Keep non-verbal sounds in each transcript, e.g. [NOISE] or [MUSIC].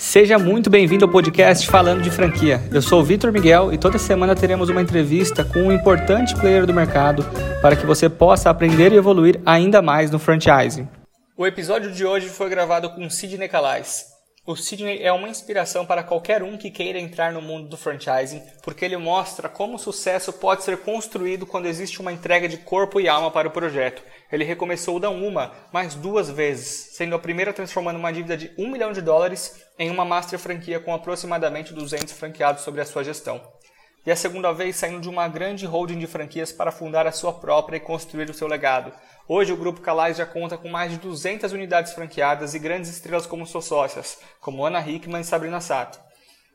Seja muito bem-vindo ao podcast Falando de Franquia. Eu sou o Vitor Miguel e toda semana teremos uma entrevista com um importante player do mercado para que você possa aprender e evoluir ainda mais no franchising. O episódio de hoje foi gravado com Sidney Calais. O Sidney é uma inspiração para qualquer um que queira entrar no mundo do franchising, porque ele mostra como o sucesso pode ser construído quando existe uma entrega de corpo e alma para o projeto. Ele recomeçou não uma, mas duas vezes, sendo a primeira transformando uma dívida de um milhão de dólares em uma master franquia com aproximadamente 200 franqueados sobre a sua gestão. E a segunda vez saindo de uma grande holding de franquias para fundar a sua própria e construir o seu legado. Hoje o Grupo Calais já conta com mais de 200 unidades franqueadas e grandes estrelas como suas sócias, como Ana Hickman e Sabrina Sato.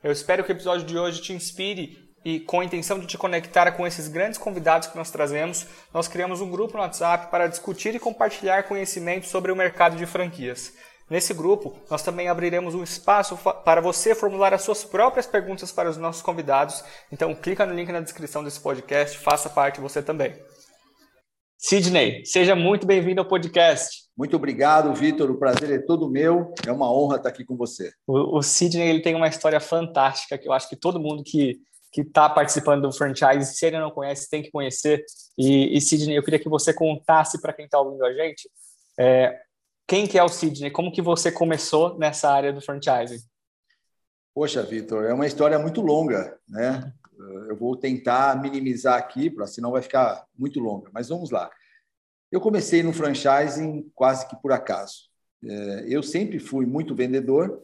Eu espero que o episódio de hoje te inspire e com a intenção de te conectar com esses grandes convidados que nós trazemos, nós criamos um grupo no WhatsApp para discutir e compartilhar conhecimento sobre o mercado de franquias. Nesse grupo, nós também abriremos um espaço para você formular as suas próprias perguntas para os nossos convidados. Então, clica no link na descrição desse podcast, faça parte você também. Sidney, seja muito bem-vindo ao podcast. Muito obrigado, Vitor. O prazer é todo meu. É uma honra estar aqui com você. O, o Sidney ele tem uma história fantástica que eu acho que todo mundo que que está participando do franchise, se ele não conhece, tem que conhecer. E, e Sidney, eu queria que você contasse para quem está ouvindo a gente é, quem que é o Sidney, como que você começou nessa área do franchising. Poxa, Vitor, é uma história muito longa, né? Eu vou tentar minimizar aqui, senão vai ficar muito longa. Mas vamos lá. Eu comecei no franchising quase que por acaso. É, eu sempre fui muito vendedor.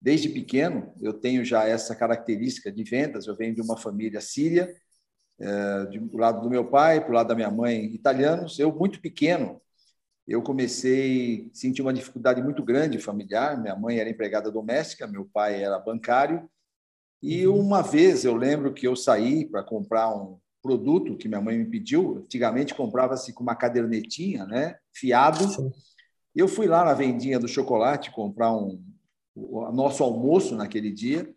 Desde pequeno, eu tenho já essa característica de vendas. Eu venho de uma família síria, é, do lado do meu pai, para o lado da minha mãe, italianos. Eu, muito pequeno, eu comecei a sentir uma dificuldade muito grande familiar. Minha mãe era empregada doméstica, meu pai era bancário. E uhum. uma vez eu lembro que eu saí para comprar um produto que minha mãe me pediu. Antigamente comprava-se com uma cadernetinha, né? Fiado. Eu fui lá na vendinha do chocolate comprar um o nosso almoço naquele dia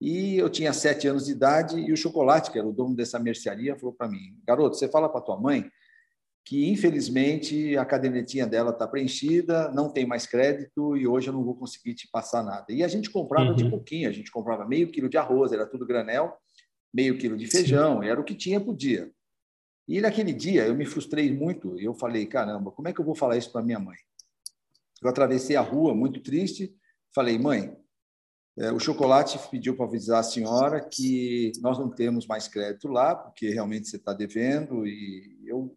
e eu tinha sete anos de idade e o chocolate, que era o dono dessa mercearia, falou para mim: garoto, você fala para tua mãe que infelizmente a cadernetinha dela está preenchida, não tem mais crédito e hoje eu não vou conseguir te passar nada. E a gente comprava uhum. de pouquinho, a gente comprava meio quilo de arroz, era tudo granel, meio quilo de feijão, Sim. era o que tinha por dia. E naquele dia eu me frustrei muito e eu falei, caramba, como é que eu vou falar isso para minha mãe? Eu atravessei a rua muito triste, falei, mãe, é, o chocolate pediu para avisar a senhora que nós não temos mais crédito lá, porque realmente você está devendo e eu,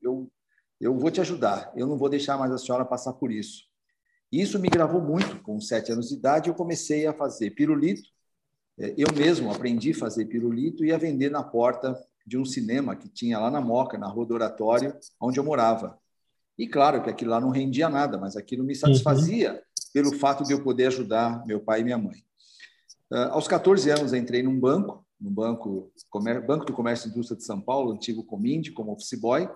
eu vou te ajudar, eu não vou deixar mais a senhora passar por isso. Isso me gravou muito. Com sete anos de idade, eu comecei a fazer pirulito. É, eu mesmo aprendi a fazer pirulito e a vender na porta de um cinema que tinha lá na Moca, na Rua do Oratório, onde eu morava. E claro que aquilo lá não rendia nada, mas aquilo me satisfazia uhum. pelo fato de eu poder ajudar meu pai e minha mãe. Uh, aos 14 anos, entrei num banco, no banco, Banco do Comércio e Indústria de São Paulo, antigo Cominde, como office boy,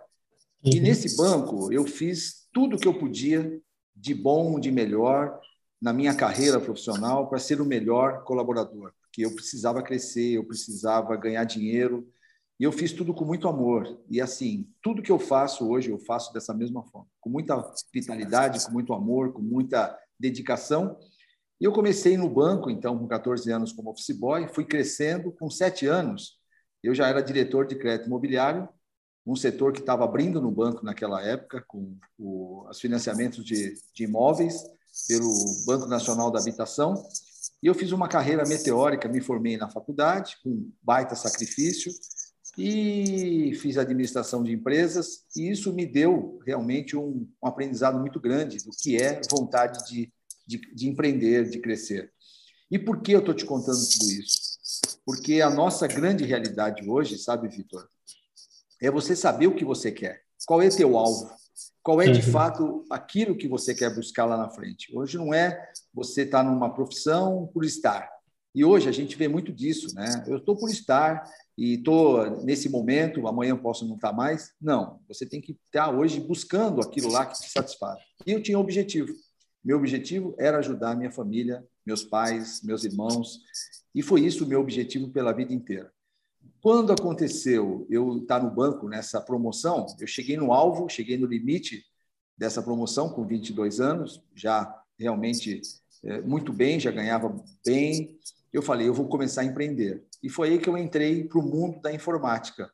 e uhum. nesse banco eu fiz tudo o que eu podia de bom, de melhor na minha carreira profissional para ser o melhor colaborador, porque eu precisava crescer, eu precisava ganhar dinheiro, e eu fiz tudo com muito amor. E assim, tudo que eu faço hoje, eu faço dessa mesma forma, com muita vitalidade, com muito amor, com muita dedicação. E eu comecei no banco, então, com 14 anos como office boy, fui crescendo. Com sete anos, eu já era diretor de crédito imobiliário um setor que estava abrindo no banco naquela época, com o, os financiamentos de, de imóveis pelo Banco Nacional da Habitação. E eu fiz uma carreira meteórica, me formei na faculdade, com baita sacrifício, e fiz administração de empresas, e isso me deu realmente um, um aprendizado muito grande do que é vontade de, de, de empreender, de crescer. E por que eu estou te contando tudo isso? Porque a nossa grande realidade hoje, sabe, Vitor, é você saber o que você quer. Qual é teu alvo? Qual é, de uhum. fato, aquilo que você quer buscar lá na frente? Hoje não é você estar tá numa profissão por estar. E hoje a gente vê muito disso, né? Eu estou por estar e estou nesse momento, amanhã posso não estar tá mais. Não, você tem que estar hoje buscando aquilo lá que te satisfaz. E eu tinha um objetivo. Meu objetivo era ajudar minha família, meus pais, meus irmãos, e foi isso o meu objetivo pela vida inteira. Quando aconteceu eu estar no banco nessa promoção, eu cheguei no alvo, cheguei no limite dessa promoção com 22 anos, já realmente é, muito bem, já ganhava bem. Eu falei, eu vou começar a empreender. E foi aí que eu entrei para o mundo da informática.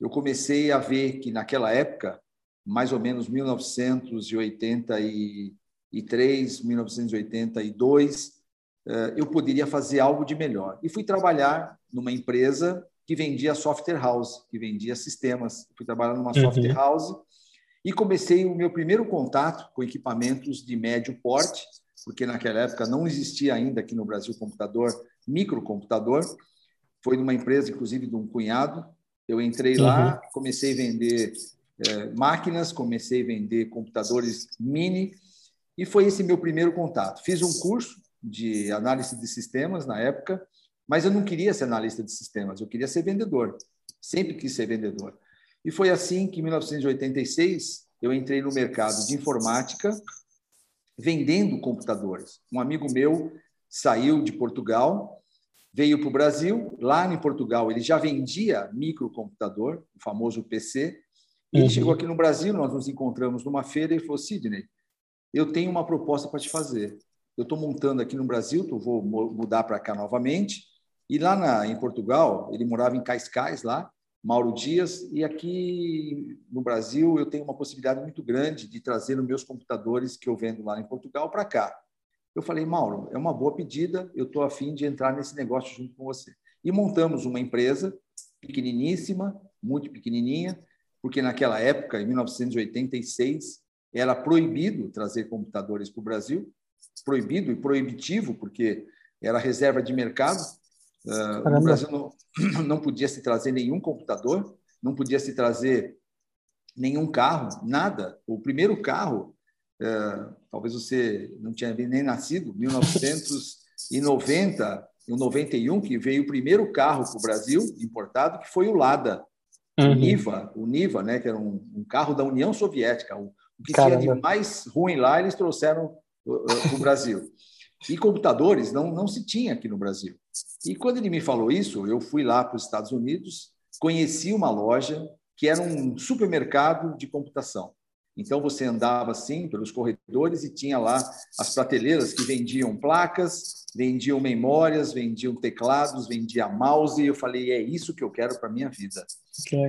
Eu comecei a ver que naquela época, mais ou menos 1983, 1982, é, eu poderia fazer algo de melhor. E fui trabalhar numa empresa que vendia software house, que vendia sistemas. Fui trabalhar numa uhum. software house e comecei o meu primeiro contato com equipamentos de médio porte, porque naquela época não existia ainda aqui no Brasil computador, microcomputador. Foi numa empresa, inclusive, de um cunhado. Eu entrei uhum. lá, comecei a vender é, máquinas, comecei a vender computadores mini, e foi esse meu primeiro contato. Fiz um curso de análise de sistemas na época, mas eu não queria ser analista de sistemas, eu queria ser vendedor. Sempre quis ser vendedor. E foi assim que, em 1986, eu entrei no mercado de informática, vendendo computadores. Um amigo meu saiu de Portugal, veio para o Brasil. Lá em Portugal, ele já vendia microcomputador, o famoso PC. Ele uhum. chegou aqui no Brasil, nós nos encontramos numa feira e falou: Sidney, eu tenho uma proposta para te fazer. Eu estou montando aqui no Brasil, eu vou mudar para cá novamente. E lá na, em Portugal, ele morava em Cascais, lá, Mauro Dias, e aqui no Brasil eu tenho uma possibilidade muito grande de trazer os meus computadores que eu vendo lá em Portugal para cá. Eu falei, Mauro, é uma boa pedida, eu estou afim de entrar nesse negócio junto com você. E montamos uma empresa pequeniníssima, muito pequenininha, porque naquela época, em 1986, era proibido trazer computadores para o Brasil, proibido e proibitivo, porque era reserva de mercado, Uh, no Brasil não, [CLEARS THROAT] não podia se trazer nenhum computador, não podia se trazer nenhum carro, nada. O primeiro carro, uh, talvez você não tinha nem nascido, 1990, em 91, que veio o primeiro carro para o Brasil importado, que foi o Lada, uhum. o Niva, o Niva, né, que era um, um carro da União Soviética. O, o que Caramba. tinha de mais ruim lá, eles trouxeram uh, para o Brasil. [LAUGHS] E computadores não, não se tinha aqui no Brasil. E quando ele me falou isso, eu fui lá para os Estados Unidos, conheci uma loja que era um supermercado de computação. Então você andava assim pelos corredores e tinha lá as prateleiras que vendiam placas, vendiam memórias, vendiam teclados, vendia mouse. E eu falei, é isso que eu quero para minha vida.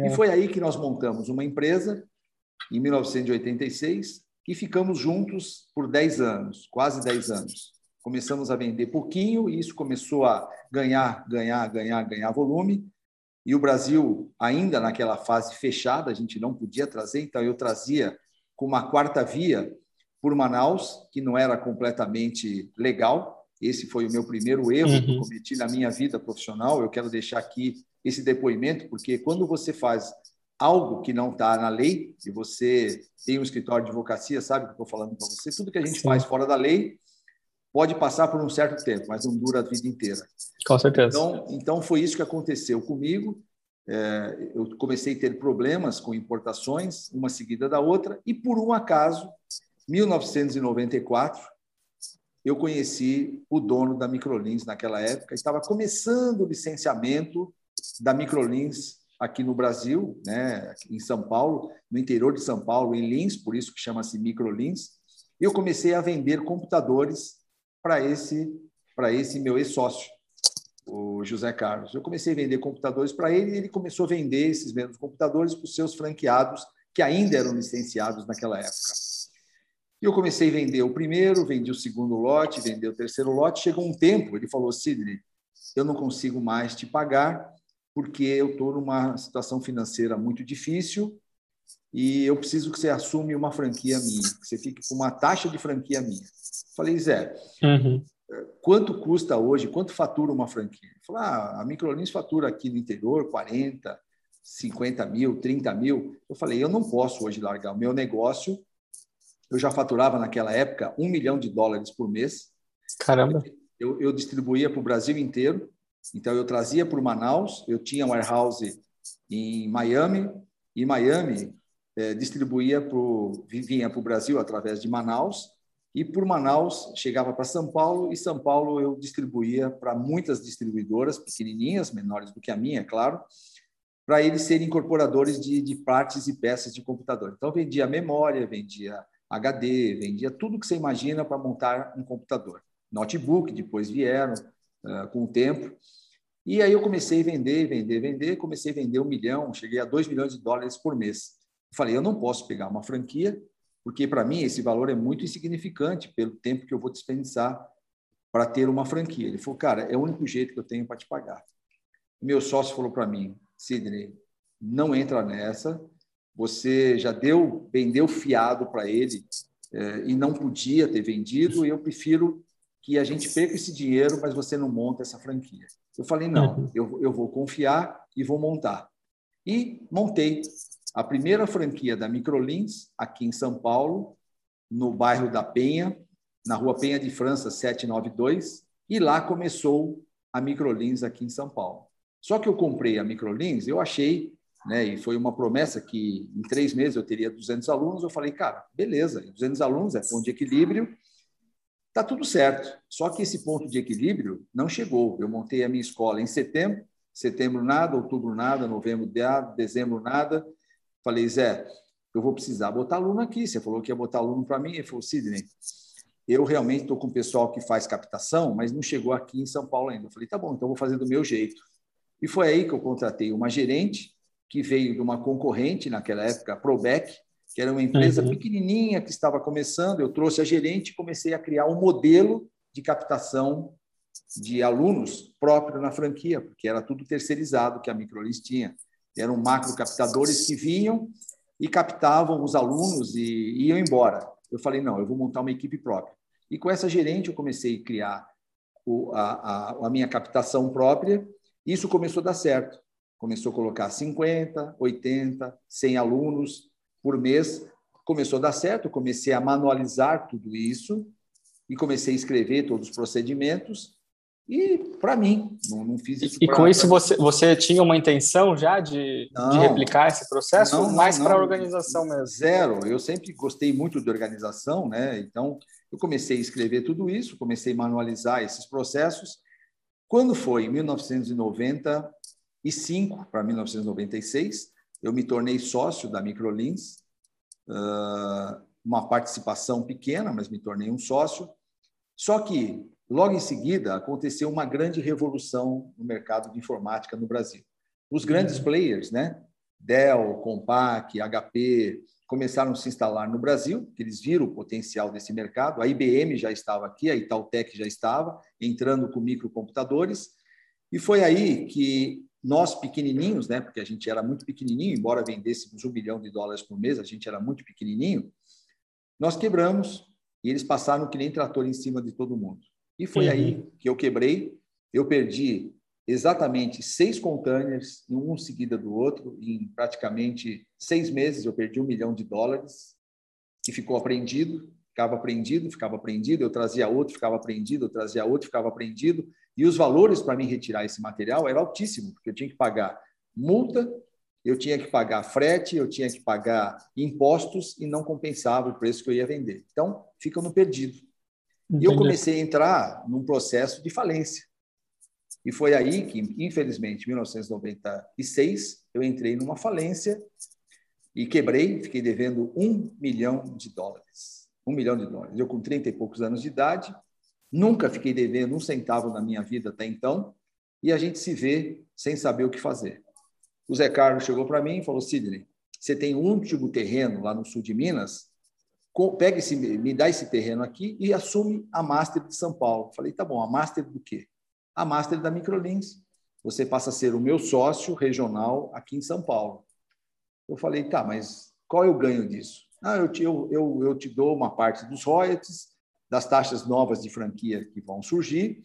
E foi aí que nós montamos uma empresa em 1986 e ficamos juntos por 10 anos, quase 10 anos começamos a vender pouquinho e isso começou a ganhar, ganhar, ganhar, ganhar volume. E o Brasil, ainda naquela fase fechada, a gente não podia trazer, então eu trazia com uma quarta via por Manaus, que não era completamente legal. Esse foi o meu primeiro erro uhum. que eu cometi na minha vida profissional. Eu quero deixar aqui esse depoimento, porque quando você faz algo que não está na lei, e você tem um escritório de advocacia, sabe o que eu estou falando para você, tudo que a gente Sim. faz fora da lei, pode passar por um certo tempo, mas não dura a vida inteira. Com certeza. Então, então foi isso que aconteceu comigo. É, eu comecei a ter problemas com importações, uma seguida da outra, e por um acaso, 1994, eu conheci o dono da Microlins naquela época, estava começando o licenciamento da Microlins aqui no Brasil, né, em São Paulo, no interior de São Paulo, em Lins, por isso que chama-se Microlins. Eu comecei a vender computadores para esse, para esse meu ex-sócio, o José Carlos. Eu comecei a vender computadores para ele e ele começou a vender esses mesmos computadores para os seus franqueados, que ainda eram licenciados naquela época. E eu comecei a vender o primeiro, vendi o segundo lote, vendi o terceiro lote. Chegou um tempo, ele falou: Sidney, eu não consigo mais te pagar porque eu estou numa situação financeira muito difícil e eu preciso que você assume uma franquia minha, que você fique com uma taxa de franquia minha. Falei, Zé, uhum. quanto custa hoje, quanto fatura uma franquia? Falou, ah, a Microlins fatura aqui no interior 40, 50 mil, 30 mil. Eu falei, eu não posso hoje largar o meu negócio. Eu já faturava naquela época um milhão de dólares por mês. Caramba! Eu, eu distribuía para o Brasil inteiro. Então, eu trazia para Manaus, eu tinha um warehouse em Miami, e Miami é, distribuía pro, vinha para o Brasil através de Manaus, e por Manaus chegava para São Paulo, e São Paulo eu distribuía para muitas distribuidoras, pequenininhas, menores do que a minha, é claro, para eles serem incorporadores de, de partes e peças de computador. Então, vendia memória, vendia HD, vendia tudo que você imagina para montar um computador. notebook, depois vieram uh, com o tempo. E aí eu comecei a vender, vender, vender, comecei a vender um milhão, cheguei a dois milhões de dólares por mês. Falei, eu não posso pegar uma franquia, porque para mim esse valor é muito insignificante pelo tempo que eu vou desperdiçar para ter uma franquia. Ele falou, cara, é o único jeito que eu tenho para te pagar. Meu sócio falou para mim, Sidney, não entra nessa. Você já deu, vendeu fiado para ele é, e não podia ter vendido. E eu prefiro que a gente perca esse dinheiro, mas você não monta essa franquia. Eu falei, não, uhum. eu, eu vou confiar e vou montar. E montei a primeira franquia da Microlins aqui em São Paulo, no bairro da Penha, na rua Penha de França 792, e lá começou a Microlins aqui em São Paulo. Só que eu comprei a Microlins, eu achei, né, e foi uma promessa que em três meses eu teria 200 alunos, eu falei, cara, beleza, 200 alunos é ponto de equilíbrio, tá tudo certo. Só que esse ponto de equilíbrio não chegou. Eu montei a minha escola em setembro, setembro nada, outubro nada, novembro nada, dezembro nada. Falei, Zé, eu vou precisar botar aluno aqui. Você falou que ia botar aluno para mim. Ele falou, Sidney, eu realmente estou com o pessoal que faz captação, mas não chegou aqui em São Paulo ainda. Eu falei, tá bom, então vou fazer do meu jeito. E foi aí que eu contratei uma gerente que veio de uma concorrente naquela época, a Probec, que era uma empresa uhum. pequenininha que estava começando. Eu trouxe a gerente e comecei a criar um modelo de captação de alunos próprio na franquia, porque era tudo terceirizado que a Microlins tinha. Eram macro captadores que vinham e captavam os alunos e iam embora. Eu falei, não, eu vou montar uma equipe própria. E com essa gerente eu comecei a criar o, a, a, a minha captação própria isso começou a dar certo. Começou a colocar 50, 80, 100 alunos por mês. Começou a dar certo, comecei a manualizar tudo isso e comecei a escrever todos os procedimentos. E para mim, não, não, fiz isso. E pra, com isso você, você tinha uma intenção já de, não, de replicar esse processo, não, mais para a organização mesmo? Zero. Eu sempre gostei muito de organização, né? Então eu comecei a escrever tudo isso, comecei a manualizar esses processos quando foi em 1995 para 1996, eu me tornei sócio da Microlins, uma participação pequena, mas me tornei um sócio. Só que, logo em seguida, aconteceu uma grande revolução no mercado de informática no Brasil. Os grandes players, né? Dell, Compaq, HP, começaram a se instalar no Brasil, que eles viram o potencial desse mercado. A IBM já estava aqui, a Itautec já estava, entrando com microcomputadores. E foi aí que nós, pequenininhos, né, porque a gente era muito pequenininho, embora vendêssemos um bilhão de dólares por mês, a gente era muito pequenininho, nós quebramos e eles passaram que nem trator em cima de todo mundo. E foi uhum. aí que eu quebrei, eu perdi exatamente seis containers, um seguida do outro, em praticamente seis meses eu perdi um milhão de dólares, que ficou apreendido, ficava apreendido, ficava apreendido, eu trazia outro, ficava apreendido, eu trazia outro, ficava apreendido, e os valores para mim retirar esse material eram altíssimos, porque eu tinha que pagar multa, eu tinha que pagar frete, eu tinha que pagar impostos e não compensava o preço que eu ia vender. Então, fica no perdido. Entendi. E eu comecei a entrar num processo de falência. E foi aí que, infelizmente, em 1996, eu entrei numa falência e quebrei, fiquei devendo um milhão de dólares. Um milhão de dólares. Eu, com 30 e poucos anos de idade, nunca fiquei devendo um centavo na minha vida até então, e a gente se vê sem saber o que fazer. O Zé Carlos chegou para mim e falou: Sidney, você tem um último terreno lá no sul de Minas, pega esse, me dá esse terreno aqui e assume a Master de São Paulo. Falei: tá bom, a Master do quê? a Master da Microlins. Você passa a ser o meu sócio regional aqui em São Paulo. Eu falei, tá, mas qual é o ganho disso? Ah, eu te, eu, eu, eu te dou uma parte dos royalties, das taxas novas de franquia que vão surgir,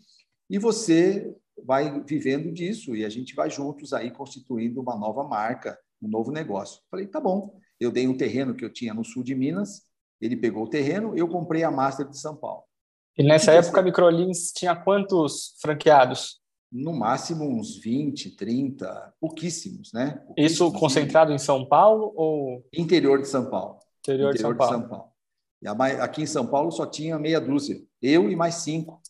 e você vai vivendo disso, e a gente vai juntos aí constituindo uma nova marca, um novo negócio. Falei, tá bom. Eu dei um terreno que eu tinha no sul de Minas, ele pegou o terreno, eu comprei a Master de São Paulo. E nessa época a Microlins tinha quantos franqueados? No máximo uns 20, 30, pouquíssimos, né? Pouquíssimos. Isso concentrado em São Paulo ou interior de São Paulo? Interior, interior de, São, de Paulo. São Paulo. E aqui em São Paulo só tinha meia dúzia, eu e mais cinco.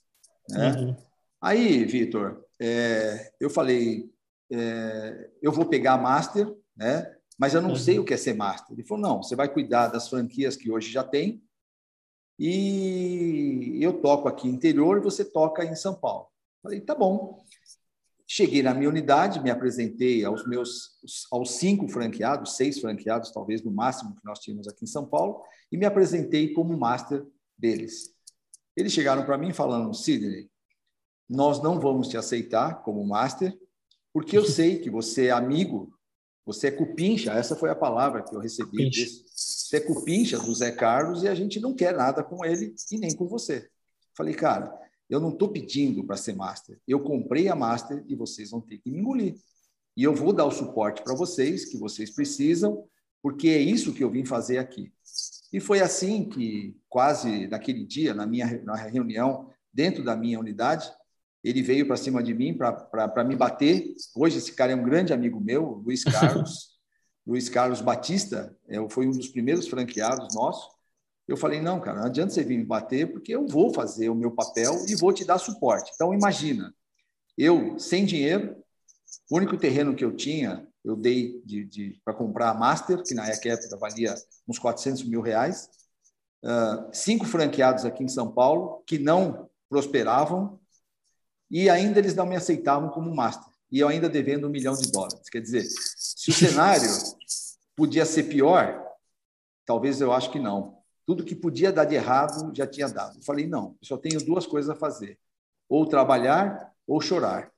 Né? Uhum. Aí, Vitor, é, eu falei, é, eu vou pegar a Master, né? Mas eu não uhum. sei o que é ser Master. Ele falou, não, você vai cuidar das franquias que hoje já tem, e eu toco aqui interior e você toca em São Paulo. Falei, tá bom. Cheguei na minha unidade, me apresentei aos meus aos cinco franqueados, seis franqueados, talvez no máximo que nós tínhamos aqui em São Paulo, e me apresentei como master deles. Eles chegaram para mim falando, Sidney, nós não vamos te aceitar como master, porque eu [LAUGHS] sei que você é amigo, você é cupincha, essa foi a palavra que eu recebi. Desse, você é cupincha do Zé Carlos e a gente não quer nada com ele e nem com você. Falei, cara, eu não estou pedindo para ser master. Eu comprei a master e vocês vão ter que me engolir. E eu vou dar o suporte para vocês que vocês precisam, porque é isso que eu vim fazer aqui. E foi assim que, quase naquele dia, na minha na reunião, dentro da minha unidade, ele veio para cima de mim para me bater. Hoje, esse cara é um grande amigo meu, Luiz Carlos. [LAUGHS] Luiz Carlos Batista, é, foi um dos primeiros franqueados nossos. Eu falei, não, cara, não adianta você vir me bater, porque eu vou fazer o meu papel e vou te dar suporte. Então, imagina, eu, sem dinheiro, o único terreno que eu tinha, eu dei de, de para comprar a Master, que na época valia uns 400 mil reais. Uh, cinco franqueados aqui em São Paulo, que não prosperavam, e ainda eles não me aceitavam como Master. E eu ainda devendo um milhão de dólares. Quer dizer, se o cenário podia ser pior, talvez eu acho que não. Tudo que podia dar de errado já tinha dado. Eu falei, não, eu só tenho duas coisas a fazer: ou trabalhar ou chorar.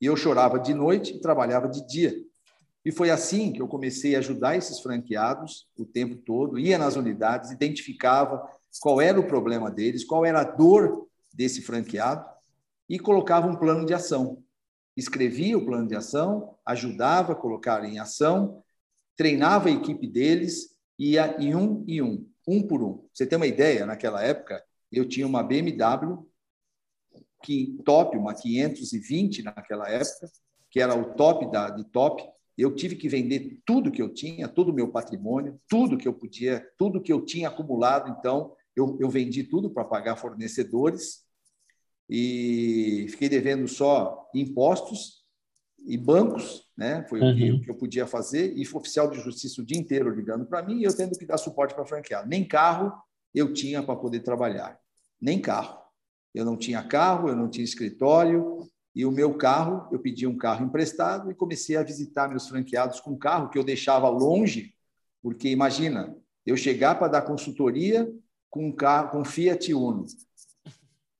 E eu chorava de noite e trabalhava de dia. E foi assim que eu comecei a ajudar esses franqueados o tempo todo, ia nas unidades, identificava qual era o problema deles, qual era a dor desse franqueado e colocava um plano de ação. Escrevia o plano de ação, ajudava a colocar em ação, treinava a equipe deles, ia em um e um um por um. Você tem uma ideia, naquela época, eu tinha uma BMW que top, uma 520 naquela época, que era o top da de top. Eu tive que vender tudo que eu tinha, todo o meu patrimônio, tudo que eu podia, tudo que eu tinha acumulado. Então, eu, eu vendi tudo para pagar fornecedores e fiquei devendo só impostos e bancos, né? Foi uhum. o, que, uhum. o, que, eu podia fazer. E oficial de justiça o dia inteiro ligando para mim e eu tendo que dar suporte para franqueado. Nem carro eu tinha para poder trabalhar, nem carro. Eu não tinha carro, eu não tinha escritório e o meu carro, eu pedi um carro emprestado e comecei a visitar meus franqueados com carro que eu deixava longe, porque imagina, eu chegar para dar consultoria com um carro, com Fiat Uno.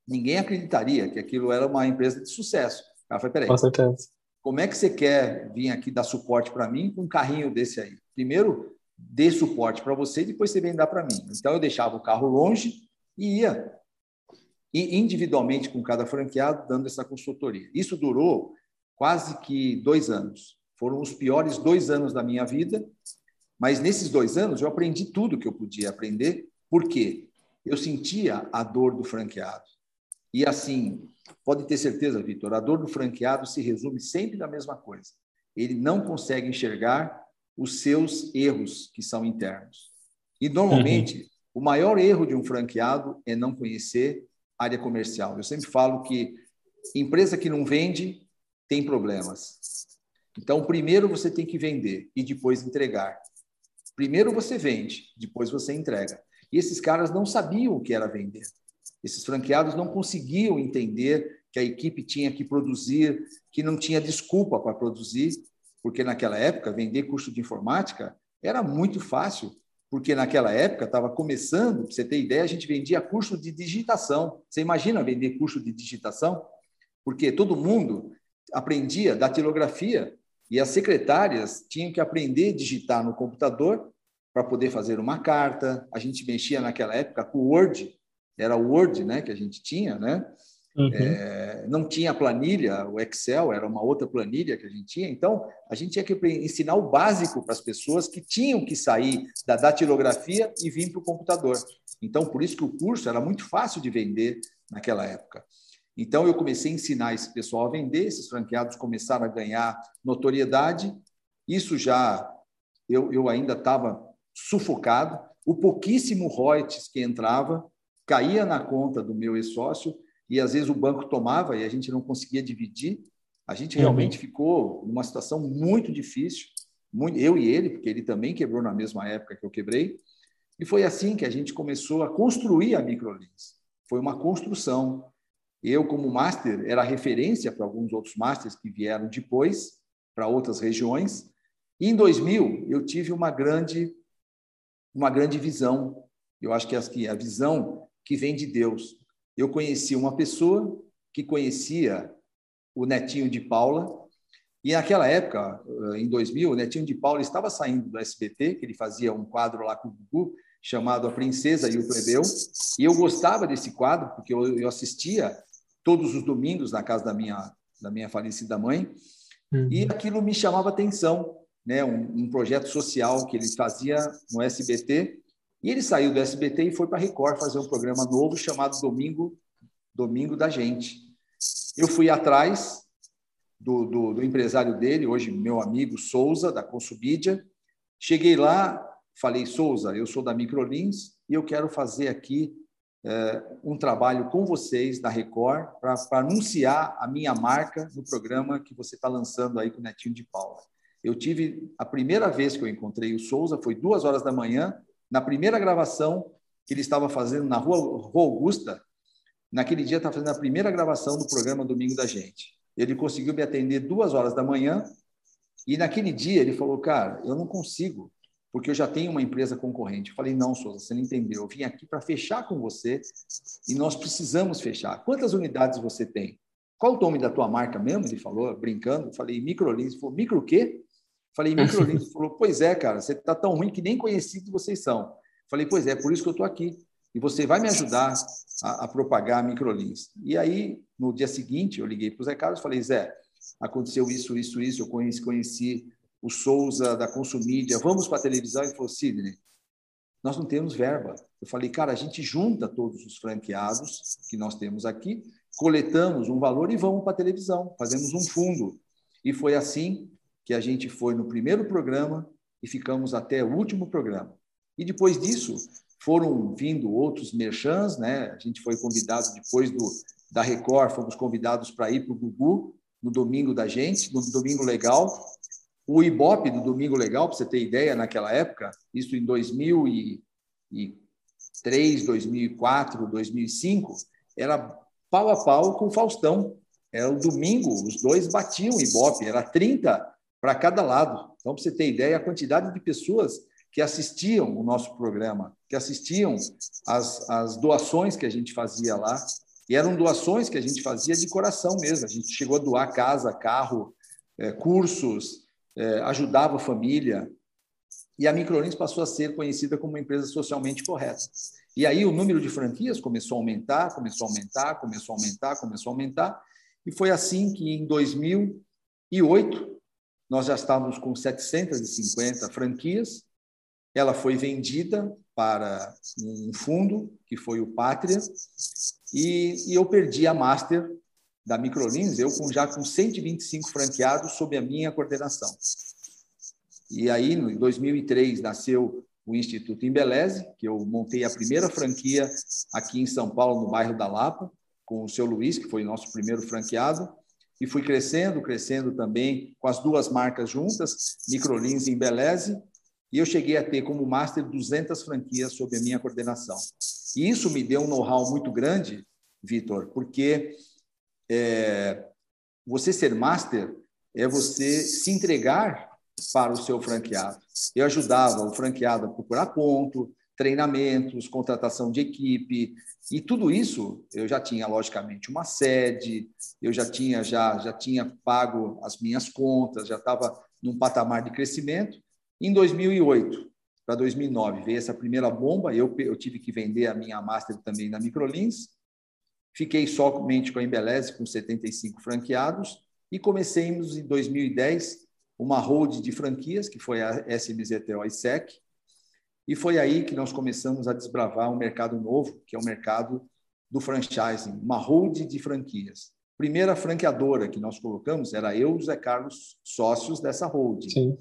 Ninguém acreditaria que aquilo era uma empresa de sucesso. Ela falou, peraí, com certeza como é que você quer vir aqui dar suporte para mim com um carrinho desse aí? Primeiro, dê suporte para você e depois você vem dar para mim. Então, eu deixava o carro longe e ia individualmente com cada franqueado dando essa consultoria. Isso durou quase que dois anos. Foram os piores dois anos da minha vida, mas nesses dois anos eu aprendi tudo que eu podia aprender, porque eu sentia a dor do franqueado. E assim, Pode ter certeza, Vitor, a dor do franqueado se resume sempre na mesma coisa. Ele não consegue enxergar os seus erros que são internos. E normalmente, uhum. o maior erro de um franqueado é não conhecer área comercial. Eu sempre falo que empresa que não vende tem problemas. Então, primeiro você tem que vender e depois entregar. Primeiro você vende, depois você entrega. E esses caras não sabiam o que era vender. Esses franqueados não conseguiam entender que a equipe tinha que produzir, que não tinha desculpa para produzir, porque naquela época vender curso de informática era muito fácil, porque naquela época estava começando, para você ter ideia, a gente vendia curso de digitação. Você imagina vender curso de digitação? Porque todo mundo aprendia datilografia e as secretárias tinham que aprender a digitar no computador para poder fazer uma carta. A gente mexia naquela época com o Word, era o Word né, que a gente tinha, né? Uhum. É, não tinha planilha, o Excel era uma outra planilha que a gente tinha, então a gente tinha que ensinar o básico para as pessoas que tinham que sair da datilografia e vir para o computador. Então, por isso que o curso era muito fácil de vender naquela época. Então, eu comecei a ensinar esse pessoal a vender, esses franqueados começaram a ganhar notoriedade. Isso já, eu, eu ainda estava sufocado. O pouquíssimo royalties que entrava, caía na conta do meu ex-sócio e às vezes o banco tomava e a gente não conseguia dividir. A gente realmente uhum. ficou numa situação muito difícil, muito, eu e ele, porque ele também quebrou na mesma época que eu quebrei. E foi assim que a gente começou a construir a Microlins. Foi uma construção. Eu, como master, era referência para alguns outros masters que vieram depois, para outras regiões. E em 2000, eu tive uma grande, uma grande visão. Eu acho que a visão que vem de Deus. Eu conheci uma pessoa que conhecia o netinho de Paula, e naquela época, eh, em 2000, o Netinho de Paula estava saindo do SBT, que ele fazia um quadro lá com o Gugu, chamado A Princesa e o Plebeu, e eu gostava desse quadro, porque eu, eu assistia todos os domingos na casa da minha, da minha falecida mãe, uhum. e aquilo me chamava atenção, né? Um, um, projeto social que ele fazia no SBT, e ele saiu do SBT e foi para a Record fazer um programa novo chamado Domingo, Domingo da Gente. Eu fui atrás, do, do, do, empresário dele, hoje meu amigo Souza, da Consumídia. Cheguei lá, falei, Souza, eu sou da Microlins e eu quero fazer aqui é, um trabalho com vocês da Record para anunciar a minha marca no programa que você está lançando aí com o Netinho de Paula. Eu tive, a primeira vez que eu encontrei o Souza foi duas horas da manhã, na primeira gravação que ele estava fazendo na Rua, Augusta, naquele dia estava fazendo a primeira gravação do programa Domingo da Gente. Ele conseguiu me atender duas horas da manhã e naquele dia ele falou, cara, eu não consigo, porque eu já tenho uma empresa concorrente. Eu falei, não, Souza, você não entendeu. Eu vim aqui para fechar com você e nós precisamos fechar. Quantas unidades você tem? Qual o nome da tua marca mesmo? Ele falou, brincando. Eu falei, Microlins. Ele falou, micro o quê? Falei, [LAUGHS] Microlins. Ele falou, pois é, cara, você está tão ruim que nem conhecido vocês são. Falei, pois é, por isso que eu estou aqui. E você vai me ajudar a, a propagar a Microlins. E aí, no dia seguinte, eu liguei para o Zé Carlos e falei, Zé, aconteceu isso, isso, isso, eu conheci, conheci o Souza da Consumídia, vamos para a televisão? Ele falou, Sidney, nós não temos verba. Eu falei, cara, a gente junta todos os franqueados que nós temos aqui, coletamos um valor e vamos para a televisão, fazemos um fundo. E foi assim que a gente foi no primeiro programa e ficamos até o último programa. E depois disso, foram vindo outros merchans, né? A gente foi convidado depois do da Record, fomos convidados para ir para o Gugu no domingo da gente, no domingo legal. O Ibope do Domingo Legal, para você ter ideia, naquela época, isso em 2003, 2004, 2005, era pau a pau com o Faustão. Era o domingo, os dois batiam o Ibope, era 30 para cada lado. Então, para você ter ideia, a quantidade de pessoas que assistiam o nosso programa, que assistiam as, as doações que a gente fazia lá. E eram doações que a gente fazia de coração mesmo. A gente chegou a doar casa, carro, é, cursos, é, ajudava a família. E a Microlins passou a ser conhecida como uma empresa socialmente correta. E aí o número de franquias começou a aumentar, começou a aumentar, começou a aumentar, começou a aumentar. E foi assim que em 2008 nós já estávamos com 750 franquias. Ela foi vendida para um fundo, que foi o Pátria, e, e eu perdi a master da Microlins, eu com, já com 125 franqueados sob a minha coordenação. E aí, em 2003, nasceu o Instituto Embeleze, que eu montei a primeira franquia aqui em São Paulo, no bairro da Lapa, com o seu Luiz, que foi nosso primeiro franqueado, e fui crescendo, crescendo também com as duas marcas juntas, Microlins e Embeleze, e eu cheguei a ter como master 200 franquias sob a minha coordenação. E isso me deu um know-how muito grande, Vitor, porque é, você ser master é você se entregar para o seu franqueado. Eu ajudava o franqueado a procurar ponto, treinamentos, contratação de equipe. E tudo isso eu já tinha logicamente uma sede, eu já tinha já já tinha pago as minhas contas, já estava num patamar de crescimento. Em 2008 para 2009 veio essa primeira bomba, eu, eu tive que vender a minha master também na Microlins, fiquei somente com a Embeleze, com 75 franqueados, e comecei em 2010 uma hold de franquias, que foi a SMZTO ISEC, e foi aí que nós começamos a desbravar um mercado novo, que é o mercado do franchising, uma hold de franquias. Primeira franqueadora que nós colocamos era eu e o Zé Carlos, sócios dessa hold. Sim.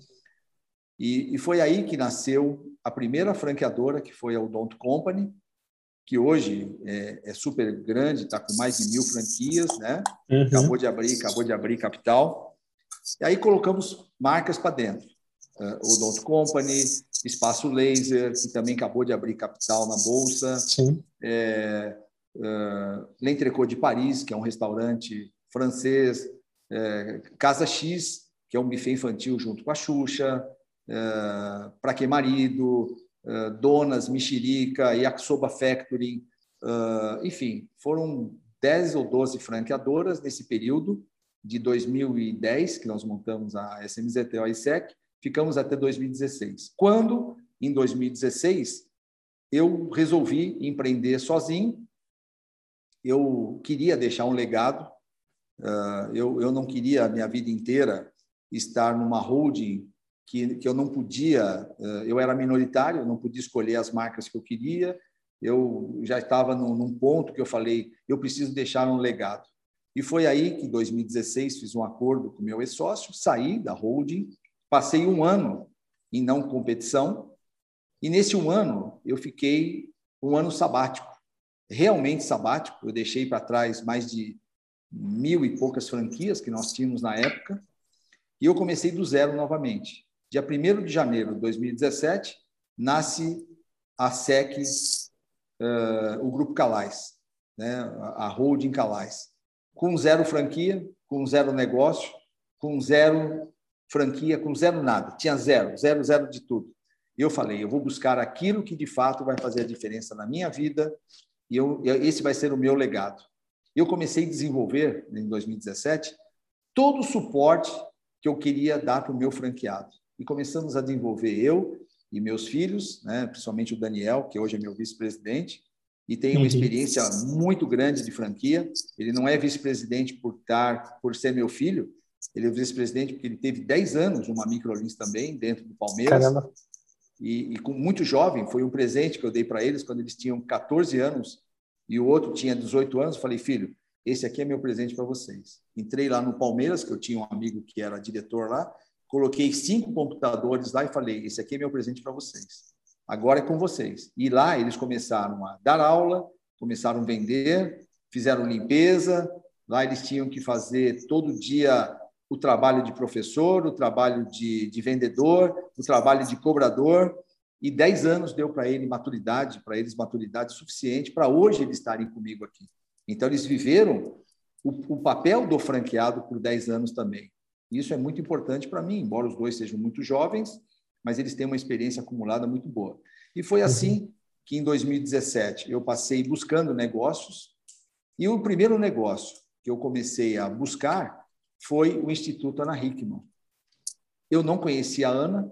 E, e, foi aí que nasceu a primeira franqueadora, que foi a Odonto Company, que hoje é, é super grande, está com mais de mil franquias, né? Uhum. Acabou de abrir, acabou de abrir capital. E aí colocamos marcas para dentro. Uh, Odonto Company, Espaço Laser, que também acabou de abrir capital na Bolsa. Sim. É, L'Entrecot de Paris, que é um restaurante francês. É, Casa X, que é um buffet infantil junto com a Xuxa. É, Pra Que Marido, é, Donas, Mexerica, Yakisoba Factory. Uh, enfim, foram 10 ou 12 franqueadoras nesse período de 2010, que nós montamos a SMZT o ISEC, ficamos até 2016. Quando, em 2016, eu resolvi empreender sozinho, eu queria deixar um legado, uh, eu, eu não queria a minha vida inteira estar numa holding que, que eu não podia, uh, eu era minoritário, eu não podia escolher as marcas que eu queria, eu já estava num, num ponto que eu falei, eu preciso deixar um legado. E foi aí que, em 2016, fiz um acordo com meu ex-sócio, saí da holding, passei um ano em não competição, e nesse um ano eu fiquei um ano sabático, realmente sabático. Eu deixei para trás mais de mil e poucas franquias que nós tínhamos na época, e eu comecei do zero novamente. Dia 1 de janeiro de 2017, nasce a SEC uh, o Grupo Calais, né? a holding Calais, com zero franquia, com zero negócio, com zero franquia, com zero nada. Tinha zero, zero, zero de tudo. E eu falei, eu vou buscar aquilo que de fato vai fazer a diferença na minha vida e eu, esse vai ser o meu legado. Eu comecei a desenvolver, em 2017, todo o suporte que eu queria dar para o meu franqueado. E começamos a desenvolver eu e meus filhos, né, principalmente o Daniel, que hoje é meu vice-presidente, e tem uma uhum. experiência muito grande de franquia. Ele não é vice-presidente por por ser meu filho, ele é vice-presidente porque ele teve 10 anos uma microlins também dentro do Palmeiras. Caramba. E, e com muito jovem, foi um presente que eu dei para eles quando eles tinham 14 anos e o outro tinha 18 anos. Falei, filho, esse aqui é meu presente para vocês. Entrei lá no Palmeiras, que eu tinha um amigo que era diretor lá, coloquei cinco computadores lá e falei: esse aqui é meu presente para vocês. Agora é com vocês. E lá eles começaram a dar aula, começaram a vender, fizeram limpeza. Lá eles tinham que fazer todo dia o trabalho de professor, o trabalho de, de vendedor, o trabalho de cobrador. E dez anos deu para ele maturidade, para eles maturidade suficiente para hoje eles estarem comigo aqui. Então eles viveram o, o papel do franqueado por dez anos também. Isso é muito importante para mim, embora os dois sejam muito jovens, mas eles têm uma experiência acumulada muito boa. E foi uhum. assim que em 2017 eu passei buscando negócios e o primeiro negócio que eu comecei a buscar foi o Instituto Ana Hickman. Eu não conhecia a Ana,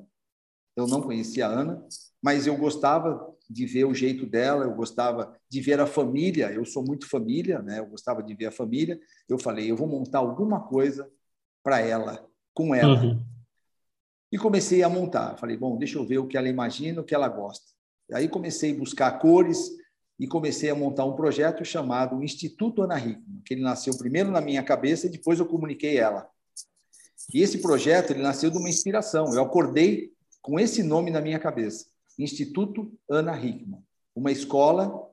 eu não conhecia a Ana, mas eu gostava de ver o jeito dela, eu gostava de ver a família, eu sou muito família, né? Eu gostava de ver a família. Eu falei, eu vou montar alguma coisa para ela, com ela. Uhum. E comecei a montar. Falei, bom, deixa eu ver o que ela imagina, o que ela gosta. Aí comecei a buscar cores e comecei a montar um projeto chamado Instituto Ana Hickman, que ele nasceu primeiro na minha cabeça e depois eu comuniquei ela. E esse projeto ele nasceu de uma inspiração. Eu acordei com esse nome na minha cabeça, Instituto Ana Hickman, uma escola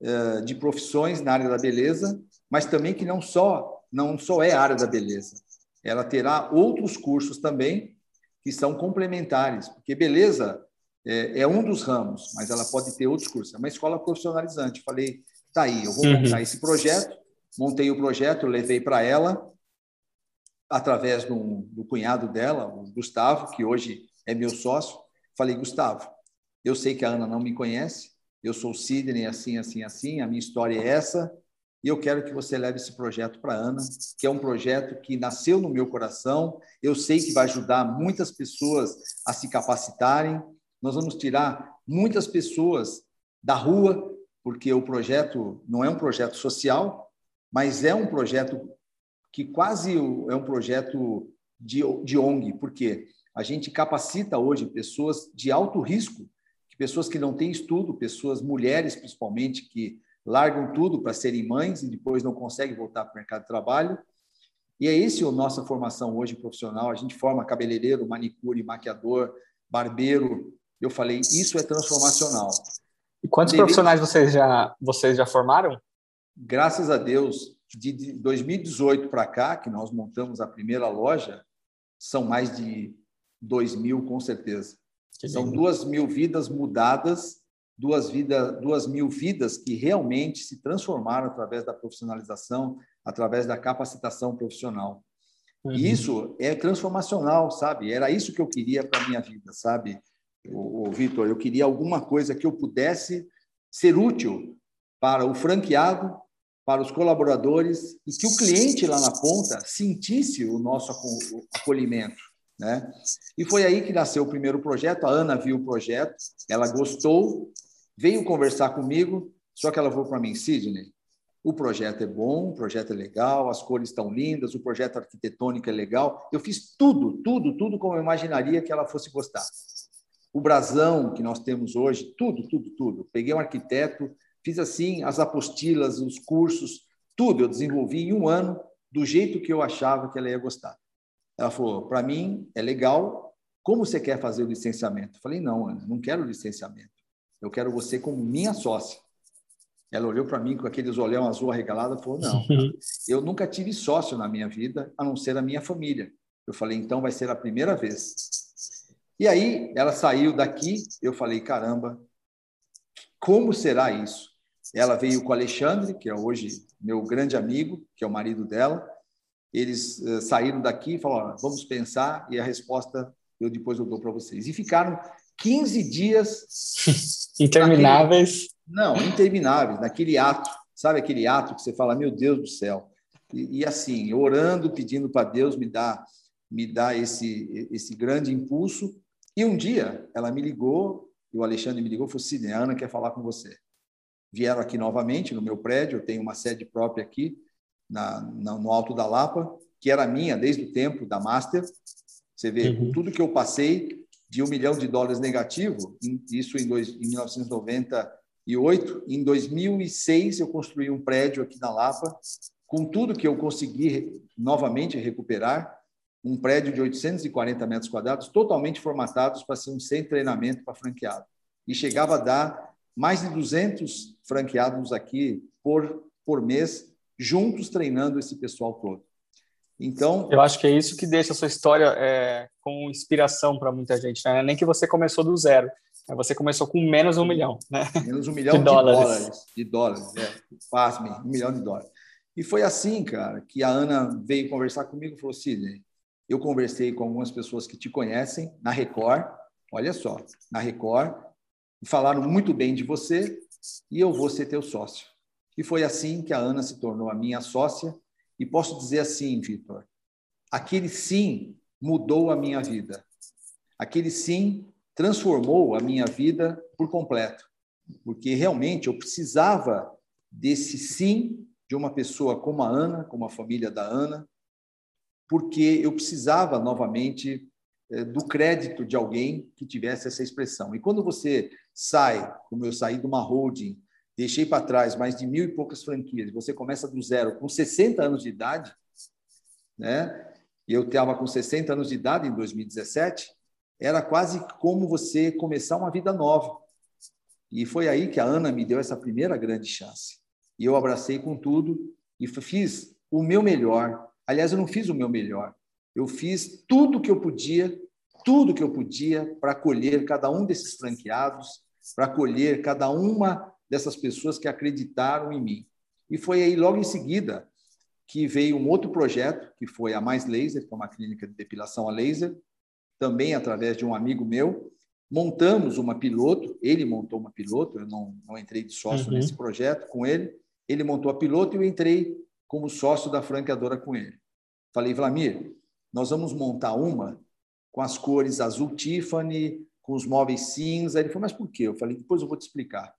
uh, de profissões na área da beleza, mas também que não só não só é área da beleza, ela terá outros cursos também que são complementares, porque beleza é, é, um dos ramos, mas ela pode ter outros cursos. É uma escola profissionalizante. Falei, tá aí, eu vou uhum. montar esse projeto. Montei o projeto, levei para ela através do, do cunhado dela, o Gustavo, que hoje é meu sócio. Falei, Gustavo, eu sei que a Ana não me conhece, eu sou Sidney, assim, assim, assim, a minha história é essa, e eu quero que você leve esse projeto para a Ana, que é um projeto que nasceu no meu coração. Eu sei que vai ajudar muitas pessoas a se capacitarem. Nós vamos tirar muitas pessoas da rua, porque o projeto não é um projeto social, mas é um projeto que quase é um projeto de, de ONG, porque a gente capacita hoje pessoas de alto risco, pessoas que não têm estudo, pessoas, mulheres principalmente, que largam tudo para serem mães e depois não conseguem voltar para o mercado de trabalho. E é esse a nossa formação hoje profissional. A gente forma cabeleireiro, manicure, maquiador, barbeiro. Eu falei, isso é transformacional. E quantos Deve... profissionais vocês já, vocês já formaram? Graças a Deus, de 2018 para cá, que nós montamos a primeira loja, são mais de 2 mil, com certeza. São duas mil vidas mudadas, duas, vida, duas mil vidas que realmente se transformaram através da profissionalização, através da capacitação profissional. Uhum. E isso é transformacional, sabe? Era isso que eu queria para a minha vida, sabe? O, o Vitor, eu queria alguma coisa que eu pudesse ser útil para o franqueado, para os colaboradores e que o cliente lá na ponta sentisse o nosso acolhimento, né? E foi aí que nasceu o primeiro projeto. A Ana viu o projeto, ela gostou, veio conversar comigo, só que ela falou para mim, Sidney, o projeto é bom, o projeto é legal, as cores estão lindas, o projeto arquitetônico é legal. Eu fiz tudo, tudo, tudo como eu imaginaria que ela fosse gostar. O brasão que nós temos hoje, tudo, tudo, tudo. Peguei um arquiteto, fiz assim as apostilas, os cursos, tudo eu desenvolvi em um ano do jeito que eu achava que ela ia gostar. Ela falou: para mim é legal. Como você quer fazer o licenciamento? Eu falei: não, Ana, não quero licenciamento. Eu quero você como minha sócia. Ela olhou para mim com aqueles olhão azul arregalado e falou: Não, [LAUGHS] eu nunca tive sócio na minha vida, a não ser a minha família. Eu falei: Então vai ser a primeira vez. E aí ela saiu daqui, eu falei: Caramba, como será isso? Ela veio com o Alexandre, que é hoje meu grande amigo, que é o marido dela. Eles uh, saíram daqui e falaram: Vamos pensar, e a resposta eu depois eu dou para vocês. E ficaram 15 dias [LAUGHS] intermináveis. Não, intermináveis, naquele ato, sabe aquele ato que você fala, meu Deus do céu. E, e assim, orando, pedindo para Deus me dar, me dar esse, esse grande impulso. E um dia ela me ligou, e o Alexandre me ligou, falou: Sidney, a Ana quer falar com você. Vieram aqui novamente no meu prédio, eu tenho uma sede própria aqui, na, na no Alto da Lapa, que era minha desde o tempo da Master. Você vê, uhum. tudo que eu passei de um milhão de dólares negativo, isso em, dois, em 1990 2008. Em 2006, eu construí um prédio aqui na Lapa, com tudo que eu consegui novamente recuperar, um prédio de 840 metros quadrados, totalmente formatados para ser um centro de treinamento para franqueado. E chegava a dar mais de 200 franqueados aqui por, por mês, juntos treinando esse pessoal todo. Então, eu acho que é isso que deixa a sua história é, com inspiração para muita gente, né? Nem que você começou do zero, você começou com menos um milhão, né? Menos um milhão [LAUGHS] de, de dólares. dólares. De dólares, é. Pasme, um milhão de dólares. E foi assim, cara, que a Ana veio conversar comigo e falou: Sidney, eu conversei com algumas pessoas que te conhecem na Record, olha só, na Record, falaram muito bem de você e eu vou ser teu sócio. E foi assim que a Ana se tornou a minha sócia. E posso dizer assim, Vitor, aquele sim mudou a minha vida. Aquele sim transformou a minha vida por completo, porque realmente eu precisava desse sim de uma pessoa como a Ana, como a família da Ana, porque eu precisava novamente eh, do crédito de alguém que tivesse essa expressão. E quando você sai, como eu saí de uma holding, deixei para trás mais de mil e poucas franquias, você começa do zero com 60 anos de idade, né? E eu estava com 60 anos de idade em 2017, era quase como você começar uma vida nova. E foi aí que a Ana me deu essa primeira grande chance. E eu abracei com tudo e fiz o meu melhor. Aliás, eu não fiz o meu melhor. Eu fiz tudo que eu podia, tudo que eu podia para acolher cada um desses franqueados, para acolher cada uma dessas pessoas que acreditaram em mim. E foi aí logo em seguida que veio um outro projeto, que foi a Mais Laser, que é uma clínica de depilação a laser, também através de um amigo meu, montamos uma piloto, ele montou uma piloto, eu não, não entrei de sócio uhum. nesse projeto com ele, ele montou a piloto e eu entrei como sócio da franqueadora com ele. Falei, Vlamir, nós vamos montar uma com as cores azul Tiffany, com os móveis cinza. Ele falou, mas por quê? Eu falei, depois eu vou te explicar.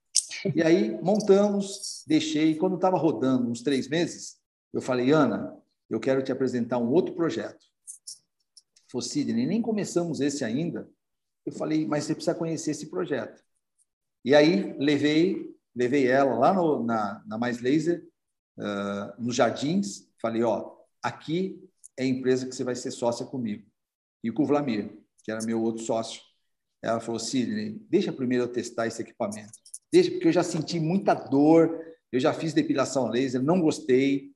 E aí montamos, deixei. Quando estava rodando uns três meses, eu falei, Ana, eu quero te apresentar um outro projeto. Falou, Sidney, nem começamos esse ainda. Eu falei, mas você precisa conhecer esse projeto. E aí levei, levei ela lá no, na, na Mais Laser, uh, nos Jardins. Falei, ó, aqui é a empresa que você vai ser sócia comigo. E com o Vlamir, que era meu outro sócio. Ela falou, Sidney, deixa primeiro eu testar esse equipamento. Deixa, porque eu já senti muita dor, eu já fiz depilação laser, não gostei,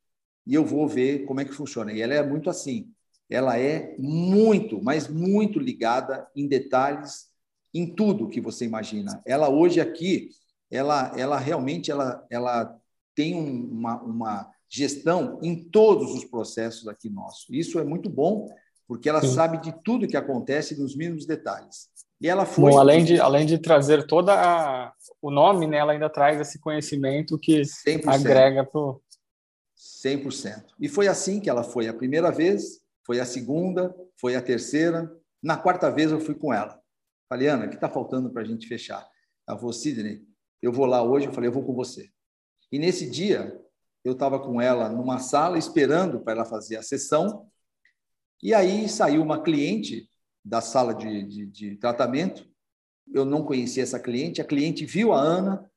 e eu vou ver como é que funciona. E ela é muito assim, ela é muito, mas muito ligada em detalhes, em tudo que você imagina. Ela hoje aqui, ela, ela realmente ela, ela tem uma, uma gestão em todos os processos aqui nossos. Isso é muito bom, porque ela Sim. sabe de tudo que acontece nos mínimos detalhes. E ela foi. Bom, além de além de trazer toda a, o nome, né, ela ainda traz esse conhecimento que 100%. agrega para 100%. E foi assim que ela foi a primeira vez, foi a segunda, foi a terceira. Na quarta vez eu fui com ela. Falei, Ana, o que está faltando para a gente fechar? Ela falou, Sidney, eu vou lá hoje. Eu falei, eu vou com você. E nesse dia, eu estava com ela numa sala esperando para ela fazer a sessão. E aí saiu uma cliente da sala de, de, de tratamento. Eu não conhecia essa cliente. A cliente viu a Ana,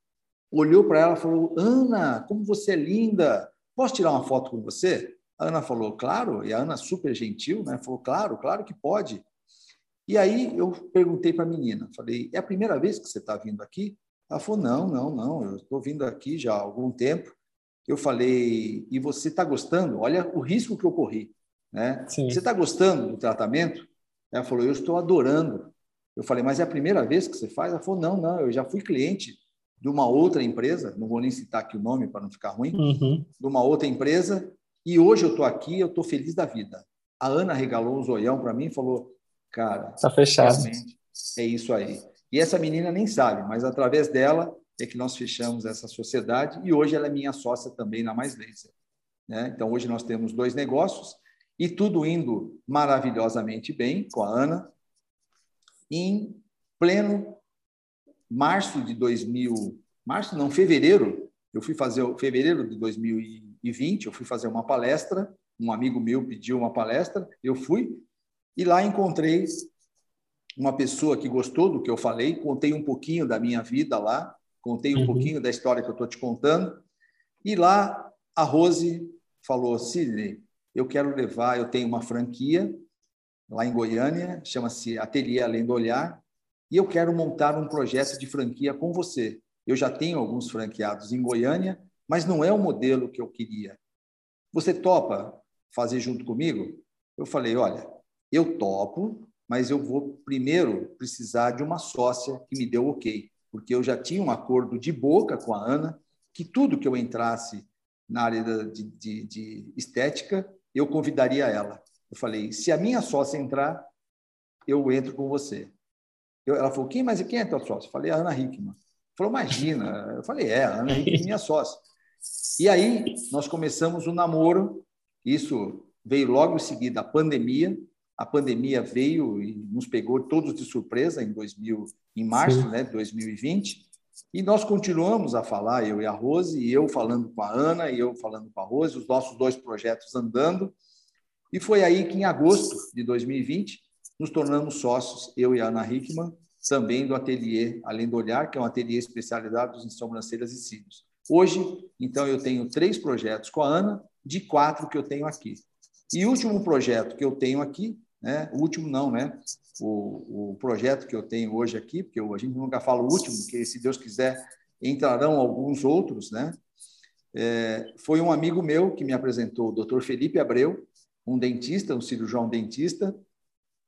olhou para ela e falou: Ana, como você é linda! Posso tirar uma foto com você? A Ana falou: Claro. E a Ana, super gentil, né? falou: Claro, claro que pode. E aí eu perguntei para a menina: Falei, é a primeira vez que você está vindo aqui? Ela falou: Não, não, não, eu estou vindo aqui já há algum tempo. Eu falei: E você está gostando? Olha o risco que eu corri. Né? Sim. Você está gostando do tratamento? Ela falou, eu estou adorando. Eu falei, mas é a primeira vez que você faz? Ela falou, não, não, eu já fui cliente de uma outra empresa, não vou nem citar aqui o nome para não ficar ruim, uhum. de uma outra empresa, e hoje eu estou aqui, eu estou feliz da vida. A Ana regalou um zoião para mim e falou, cara, está fechado. é isso aí. E essa menina nem sabe, mas através dela é que nós fechamos essa sociedade e hoje ela é minha sócia também na Mais Laser. Né? Então, hoje nós temos dois negócios, e tudo indo maravilhosamente bem com a Ana. Em pleno março de 2000, março não, fevereiro, eu fui fazer fevereiro de 2020, eu fui fazer uma palestra, um amigo meu pediu uma palestra, eu fui e lá encontrei uma pessoa que gostou do que eu falei, contei um pouquinho da minha vida lá, contei um uhum. pouquinho da história que eu estou te contando, e lá a Rose falou, Sidney, eu quero levar, eu tenho uma franquia lá em Goiânia, chama-se Ateliê Além do Olhar, e eu quero montar um projeto de franquia com você. Eu já tenho alguns franqueados em Goiânia, mas não é o modelo que eu queria. Você topa fazer junto comigo? Eu falei, olha, eu topo, mas eu vou primeiro precisar de uma sócia que me deu ok, porque eu já tinha um acordo de boca com a Ana que tudo que eu entrasse na área de, de, de estética eu convidaria ela. Eu falei, se a minha sócia entrar, eu entro com você. Eu, ela falou, quem, mas quem é tua sócia? Eu falei, a Ana Hickman. Falou, imagina. Eu falei, é, a Ana Hickman é minha sócia. E aí, nós começamos o um namoro. Isso veio logo em seguida a pandemia. A pandemia veio e nos pegou todos de surpresa em 2000, em março, Sim. né, de 2020. E nós continuamos a falar, eu e a Rose, e eu falando com a Ana, e eu falando com a Rose, os nossos dois projetos andando. E foi aí que, em agosto de 2020, nos tornamos sócios, eu e a Ana Hickman, também do ateliê Além do Olhar, que é um ateliê especializado em sobrancelhas e cílios. Hoje, então, eu tenho três projetos com a Ana, de quatro que eu tenho aqui. E o último projeto que eu tenho aqui, né? o último não, né? o, o projeto que eu tenho hoje aqui, porque a gente nunca fala o último, porque se Deus quiser entrarão alguns outros, né? É, foi um amigo meu que me apresentou, o Dr. Felipe Abreu, um dentista, um cirurgião dentista,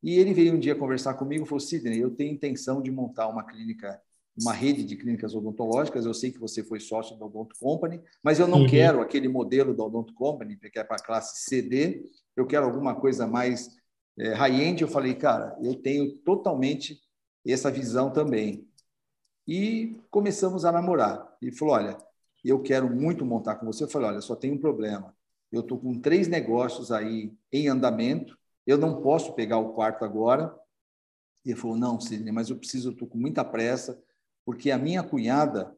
e ele veio um dia conversar comigo e falou: Sidney, eu tenho intenção de montar uma clínica, uma rede de clínicas odontológicas. Eu sei que você foi sócio da Odonto Company, mas eu não uhum. quero aquele modelo da Odonto Company, que é para a classe CD. Eu quero alguma coisa mais é, high-end, eu falei, cara, eu tenho totalmente essa visão também. E começamos a namorar. Ele falou, olha, eu quero muito montar com você. Eu falei, olha, só tem um problema. Eu estou com três negócios aí em andamento. Eu não posso pegar o quarto agora. Ele falou, não, Sidney, mas eu preciso, estou com muita pressa, porque a minha cunhada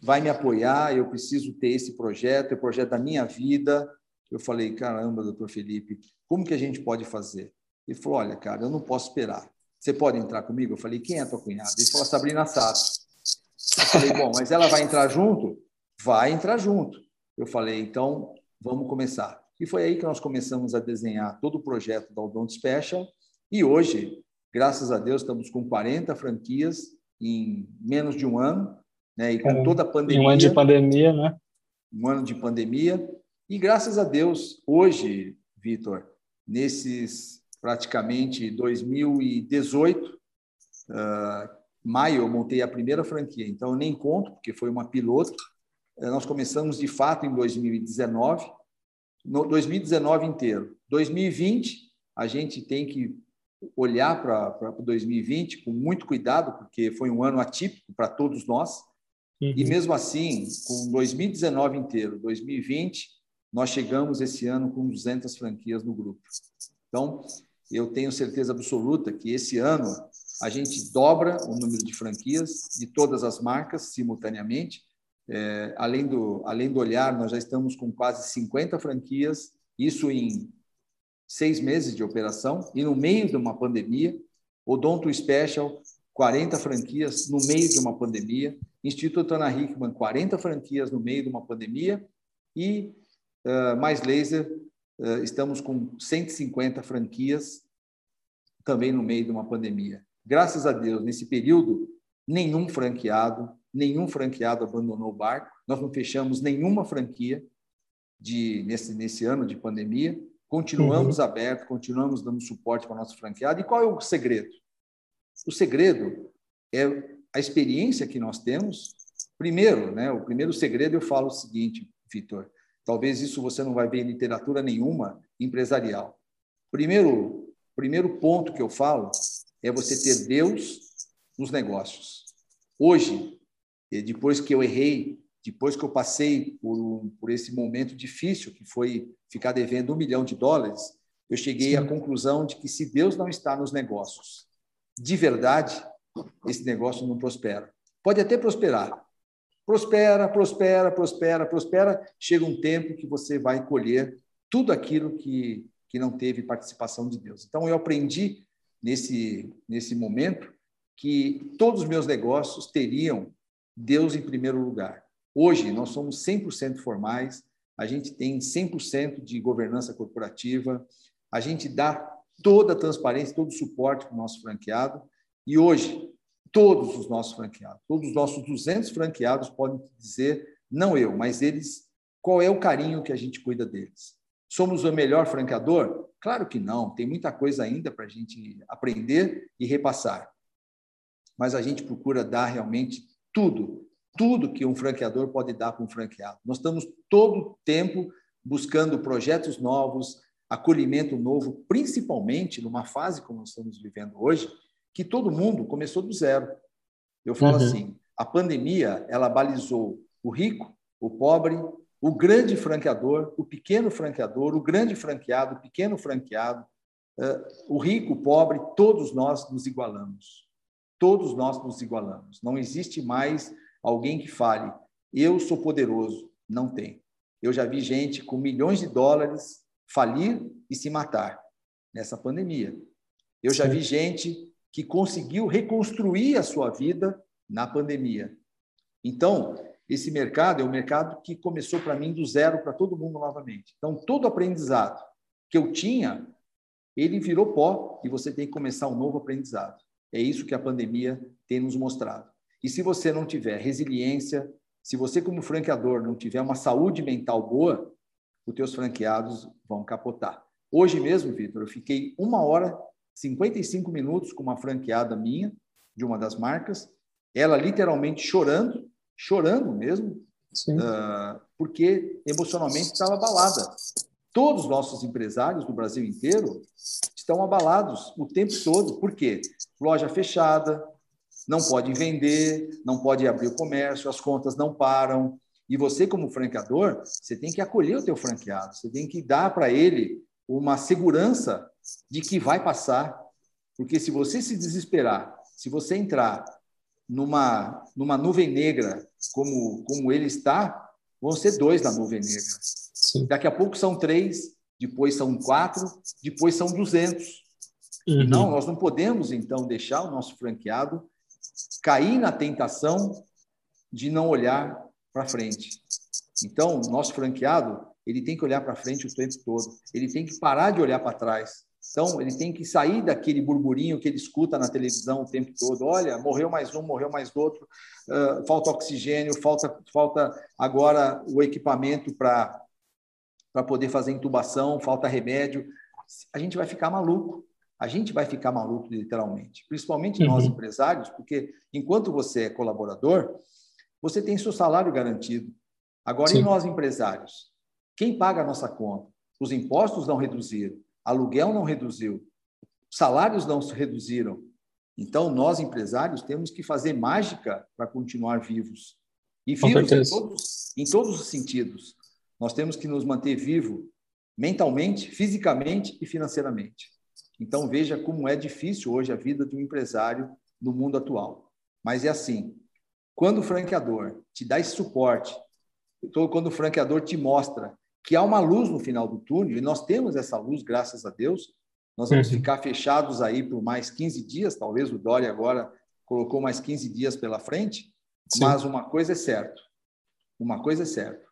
vai me apoiar, eu preciso ter esse projeto, é o projeto da minha vida. Eu falei, caramba, doutor Felipe, como que a gente pode fazer? Ele falou, olha, cara, eu não posso esperar. Você pode entrar comigo? Eu falei, quem é a tua cunhada? Ele falou, Sabrina Sato. Eu falei, bom, mas ela vai entrar junto? Vai entrar junto. Eu falei, então, vamos começar. E foi aí que nós começamos a desenhar todo o projeto da Odonto Special. E hoje, graças a Deus, estamos com 40 franquias em menos de um ano, né? E com toda a pandemia. Um ano de pandemia, né? Um ano de pandemia. E graças a Deus, hoje, Vitor, nesses praticamente 2018, uh, maio, eu montei a primeira franquia. Então, eu nem conto, porque foi uma piloto. Uh, nós começamos, de fato, em 2019, no 2019 inteiro. 2020, a gente tem que olhar para 2020 com muito cuidado, porque foi um ano atípico para todos nós. Uhum. E mesmo assim, com 2019 inteiro, 2020, nós chegamos esse ano com 200 franquias no grupo. Então, eu tenho certeza absoluta que esse ano a gente dobra o número de franquias de todas as marcas simultaneamente. É, além, do, além do olhar, nós já estamos com quase 50 franquias, isso em seis meses de operação, e no meio de uma pandemia. Odonto Special, 40 franquias no meio de uma pandemia. Instituto Ana Hickman, 40 franquias no meio de uma pandemia. E uh, mais laser, estamos com 150 franquias também no meio de uma pandemia. Graças a Deus, nesse período, nenhum franqueado, nenhum franqueado abandonou o barco. Nós não fechamos nenhuma franquia de, nesse, nesse ano de pandemia. Continuamos uhum. abertos, continuamos dando suporte para nosso franqueado. E qual é o segredo? O segredo é a experiência que nós temos. Primeiro, né, o primeiro segredo eu falo o seguinte, Vitor, talvez isso você não vai ver em literatura nenhuma empresarial. Primeiro, primeiro ponto que eu falo é você ter Deus nos negócios. Hoje, depois que eu errei depois que eu passei por, por esse momento difícil, que foi ficar devendo um milhão de dólares, eu cheguei Sim. à conclusão de que se Deus não está nos negócios, de verdade, esse negócio não prospera. Pode até prosperar. Prospera, prospera, prospera, prospera. Chega um tempo que você vai colher tudo aquilo que, que não teve participação de Deus. Então, eu aprendi nesse, nesse momento que todos os meus negócios teriam Deus em primeiro lugar. Hoje, nós somos 100% formais, a gente tem 100% de governança corporativa, a gente dá toda a transparência, todo o suporte para o nosso franqueado, e hoje, todos os nossos franqueados, todos os nossos 200 franqueados podem dizer, não eu, mas eles, qual é o carinho que a gente cuida deles. Somos o melhor franqueador? Claro que não, tem muita coisa ainda para a gente aprender e repassar. Mas a gente procura dar realmente tudo tudo que um franqueador pode dar para um franqueado. Nós estamos todo o tempo buscando projetos novos, acolhimento novo, principalmente numa fase como nós estamos vivendo hoje, que todo mundo começou do zero. Eu falo uhum. assim, a pandemia, ela balizou o rico, o pobre, o grande franqueador, o pequeno franqueador, o grande franqueado, o pequeno franqueado, uh, o rico, o pobre, todos nós nos igualamos. Todos nós nos igualamos. Não existe mais alguém que fale, eu sou poderoso. Não tem. Eu já vi gente com milhões de dólares falir e se matar nessa pandemia. Eu já vi gente que conseguiu reconstruir a sua vida na pandemia. Então, esse mercado é um mercado que começou para mim do zero para todo mundo novamente. Então, todo aprendizado que eu tinha, ele virou pó e você tem que começar um novo aprendizado. É isso que a pandemia tem nos mostrado. E se você não tiver resiliência, se você como franqueador não tiver uma saúde mental boa, os teus franqueados vão capotar. Hoje mesmo, Vitor, eu fiquei uma hora, 55 minutos com uma franqueada minha, de uma das marcas, ela literalmente chorando, chorando mesmo, uh, porque emocionalmente estava abalada. Todos os nossos empresários do Brasil inteiro estão abalados o tempo todo. Por quê? Loja fechada, não pode vender, não pode abrir o comércio, as contas não param. E você, como franqueador, você tem que acolher o teu franqueado, você tem que dar para ele uma segurança de que vai passar. Porque se você se desesperar, se você entrar numa, numa nuvem negra como, como ele está, vão ser dois na nuvem negra. Sim. Daqui a pouco são três, depois são quatro, depois são duzentos. Uhum. Não, nós não podemos, então, deixar o nosso franqueado cair na tentação de não olhar para frente. Então, nosso franqueado, ele tem que olhar para frente o tempo todo. Ele tem que parar de olhar para trás. Então, ele tem que sair daquele burburinho que ele escuta na televisão o tempo todo. Olha, morreu mais um, morreu mais outro, uh, falta oxigênio, falta, falta agora o equipamento para poder fazer intubação, falta remédio. a gente vai ficar maluco. A gente vai ficar maluco, literalmente. Principalmente uhum. nós empresários, porque enquanto você é colaborador, você tem seu salário garantido. Agora, Sim. e nós empresários? Quem paga a nossa conta? Os impostos não reduziram, aluguel não reduziu, salários não se reduziram. Então, nós empresários temos que fazer mágica para continuar vivos. E vivos em todos, em todos os sentidos. Nós temos que nos manter vivo mentalmente, fisicamente e financeiramente. Então, veja como é difícil hoje a vida de um empresário no mundo atual. Mas é assim: quando o franqueador te dá esse suporte, quando o franqueador te mostra que há uma luz no final do túnel, e nós temos essa luz, graças a Deus, nós vamos uhum. ficar fechados aí por mais 15 dias, talvez o Dória agora colocou mais 15 dias pela frente, Sim. mas uma coisa é certa, uma coisa é certa,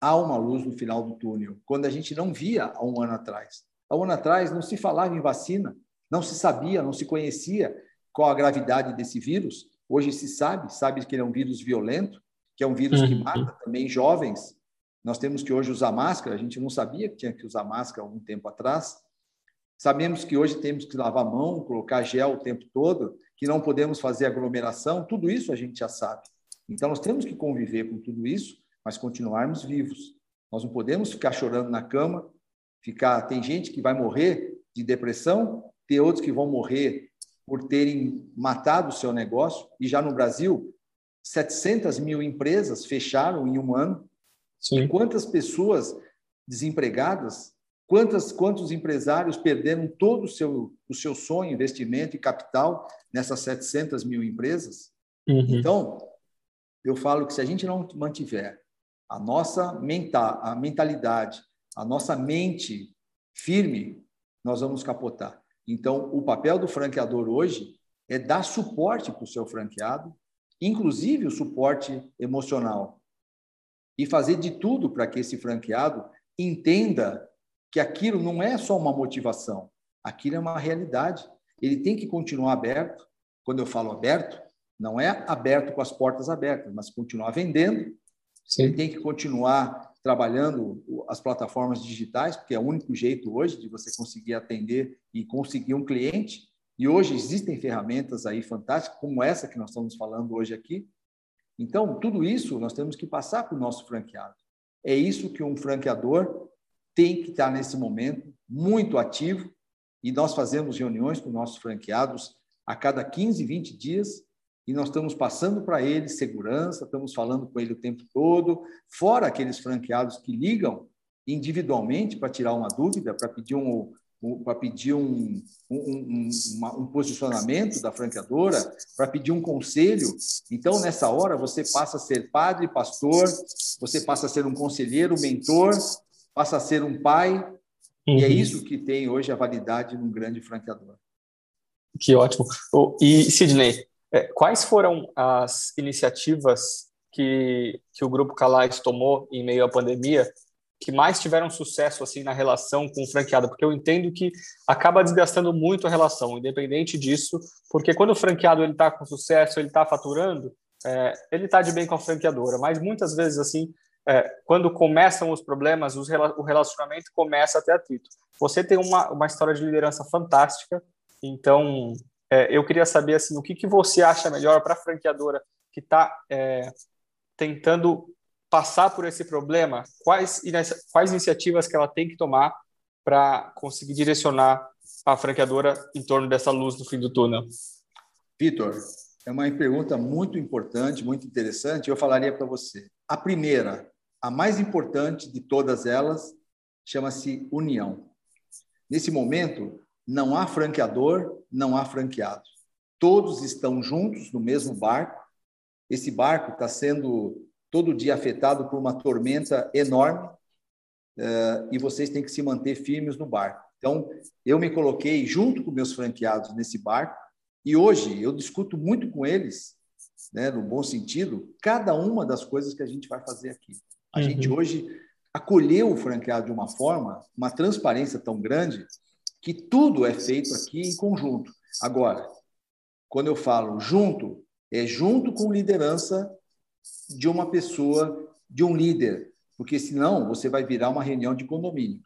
há uma luz no final do túnel, quando a gente não via há um ano atrás. Há um ano atrás não se falava em vacina, não se sabia, não se conhecia qual a gravidade desse vírus. Hoje se sabe, sabe que ele é um vírus violento, que é um vírus que uhum. mata também jovens. Nós temos que hoje usar máscara, a gente não sabia que tinha que usar máscara algum tempo atrás. Sabemos que hoje temos que lavar a mão, colocar gel o tempo todo, que não podemos fazer aglomeração, tudo isso a gente já sabe. Então, nós temos que conviver com tudo isso mas continuarmos vivos. Nós não podemos ficar chorando na cama, ficar. Tem gente que vai morrer de depressão, tem outros que vão morrer por terem matado o seu negócio. E já no Brasil, 700 mil empresas fecharam em um ano. Sim. Quantas pessoas desempregadas? Quantas, quantos empresários perderam todo o seu, o seu sonho, investimento e capital nessas 700 mil empresas? Uhum. Então, eu falo que se a gente não mantiver a nossa mental, a mentalidade, a nossa mente firme, nós vamos capotar. Então, o papel do franqueador hoje é dar suporte para o seu franqueado, inclusive o suporte emocional, e fazer de tudo para que esse franqueado entenda que aquilo não é só uma motivação, aquilo é uma realidade. Ele tem que continuar aberto. Quando eu falo aberto, não é aberto com as portas abertas, mas continuar vendendo, Sim. Ele tem que continuar trabalhando as plataformas digitais, porque é o único jeito hoje de você conseguir atender e conseguir um cliente. E hoje existem ferramentas aí fantásticas, como essa que nós estamos falando hoje aqui. Então, tudo isso nós temos que passar para o nosso franqueado. É isso que um franqueador tem que estar nesse momento muito ativo. E nós fazemos reuniões com nossos franqueados a cada 15, 20 dias e nós estamos passando para ele segurança, estamos falando com ele o tempo todo, fora aqueles franqueados que ligam individualmente para tirar uma dúvida, para pedir um para pedir um, um, uma, um, posicionamento da franqueadora, para pedir um conselho. Então, nessa hora, você passa a ser padre, pastor, você passa a ser um conselheiro, mentor, passa a ser um pai, uhum. e é uhum. isso que tem hoje a validade num grande franqueador. Que ótimo. E, Sidney, é, quais foram as iniciativas que, que o Grupo Calais tomou em meio à pandemia que mais tiveram sucesso assim na relação com o franqueado? Porque eu entendo que acaba desgastando muito a relação, independente disso, porque quando o franqueado ele está com sucesso, ele está faturando, é, ele está de bem com a franqueadora, mas muitas vezes assim é, quando começam os problemas, os, o relacionamento começa a ter atrito. Você tem uma, uma história de liderança fantástica, então é, eu queria saber assim, o que, que você acha melhor para a franqueadora que está é, tentando passar por esse problema? Quais, quais iniciativas que ela tem que tomar para conseguir direcionar a franqueadora em torno dessa luz no fim do túnel? Vitor, é uma pergunta muito importante, muito interessante. Eu falaria para você. A primeira, a mais importante de todas elas, chama-se união. Nesse momento, não há franqueador, não há franqueado. Todos estão juntos no mesmo barco. Esse barco está sendo todo dia afetado por uma tormenta enorme uh, e vocês têm que se manter firmes no barco. Então, eu me coloquei junto com meus franqueados nesse barco e hoje eu discuto muito com eles, né, no bom sentido, cada uma das coisas que a gente vai fazer aqui. A uhum. gente hoje acolheu o franqueado de uma forma, uma transparência tão grande, que tudo é feito aqui em conjunto. Agora, quando eu falo junto, é junto com liderança de uma pessoa, de um líder, porque senão você vai virar uma reunião de condomínio.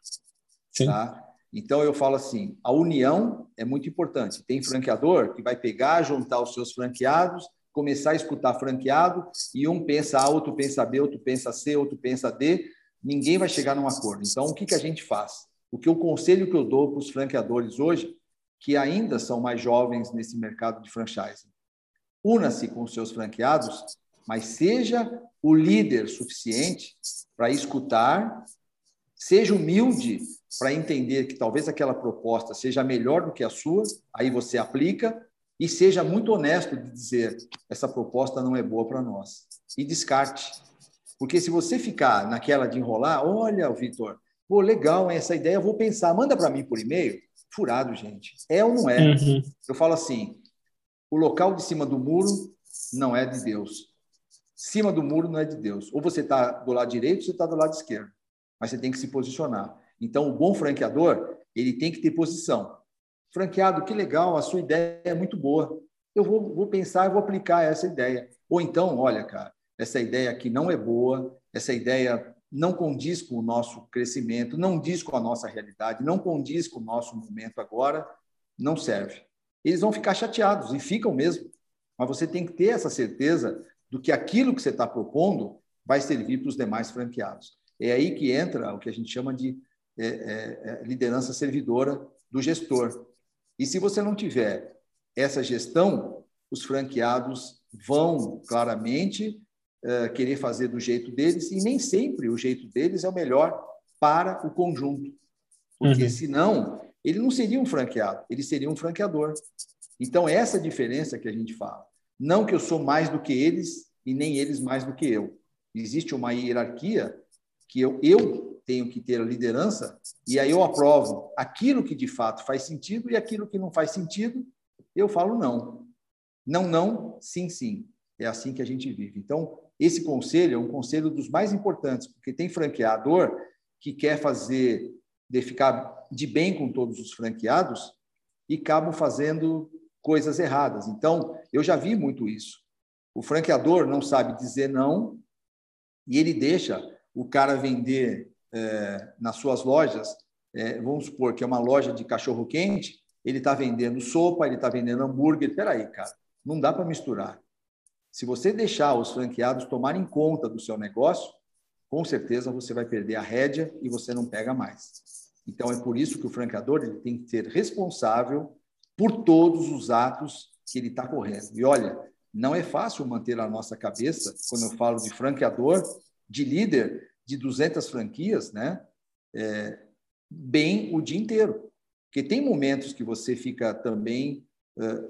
Sim. Tá? Então eu falo assim, a união é muito importante. Tem franqueador que vai pegar, juntar os seus franqueados, começar a escutar franqueado e um pensa A, outro pensa B, outro pensa C, outro pensa D. Ninguém vai chegar num acordo. Então o que, que a gente faz? O que o conselho que eu dou para os franqueadores hoje, que ainda são mais jovens nesse mercado de franchising, una-se com os seus franqueados, mas seja o líder suficiente para escutar, seja humilde para entender que talvez aquela proposta seja melhor do que a sua, aí você aplica e seja muito honesto de dizer essa proposta não é boa para nós e descarte. Porque se você ficar naquela de enrolar, olha, Vitor, pô, legal essa ideia, vou pensar, manda para mim por e-mail. Furado, gente. É ou não é? Uhum. Eu falo assim, o local de cima do muro não é de Deus. Cima do muro não é de Deus. Ou você está do lado direito ou você está do lado esquerdo. Mas você tem que se posicionar. Então, o bom franqueador, ele tem que ter posição. Franqueado, que legal, a sua ideia é muito boa. Eu vou, vou pensar e vou aplicar essa ideia. Ou então, olha, cara, essa ideia aqui não é boa, essa ideia não condiz com o nosso crescimento, não diz com a nossa realidade, não condiz com o nosso momento agora, não serve. Eles vão ficar chateados e ficam mesmo. Mas você tem que ter essa certeza do que aquilo que você está propondo vai servir para os demais franqueados. É aí que entra o que a gente chama de é, é, é, liderança servidora do gestor. E se você não tiver essa gestão, os franqueados vão claramente é, querer fazer do jeito deles, e nem sempre o jeito deles é o melhor para o conjunto. Porque uhum. senão, ele não seria um franqueado, ele seria um franqueador. Então, essa diferença que a gente fala. Não que eu sou mais do que eles e nem eles mais do que eu. Existe uma hierarquia que eu, eu tenho que ter a liderança, e aí eu aprovo aquilo que de fato faz sentido e aquilo que não faz sentido, eu falo não. Não, não, sim, sim. É assim que a gente vive. Então, esse conselho é um conselho dos mais importantes, porque tem franqueador que quer fazer, de ficar de bem com todos os franqueados e acabam fazendo coisas erradas. Então, eu já vi muito isso. O franqueador não sabe dizer não e ele deixa o cara vender é, nas suas lojas, é, vamos supor que é uma loja de cachorro quente, ele está vendendo sopa, ele está vendendo hambúrguer. Peraí, cara, não dá para misturar. Se você deixar os franqueados tomarem conta do seu negócio, com certeza você vai perder a rédea e você não pega mais. Então é por isso que o franqueador ele tem que ser responsável por todos os atos que ele está correndo. E olha, não é fácil manter a nossa cabeça quando eu falo de franqueador, de líder, de 200 franquias, né? É, bem o dia inteiro. Porque tem momentos que você fica também,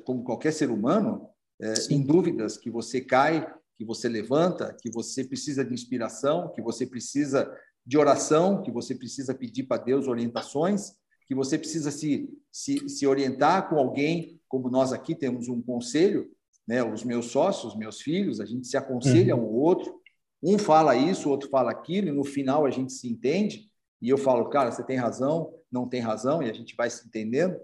como qualquer ser humano, é, em dúvidas, que você cai, que você levanta, que você precisa de inspiração, que você precisa de oração, que você precisa pedir para Deus orientações, que você precisa se, se, se orientar com alguém, como nós aqui temos um conselho, né, os meus sócios, meus filhos, a gente se aconselha uhum. um ao outro, um fala isso, o outro fala aquilo, e no final a gente se entende, e eu falo, cara, você tem razão, não tem razão, e a gente vai se entendendo.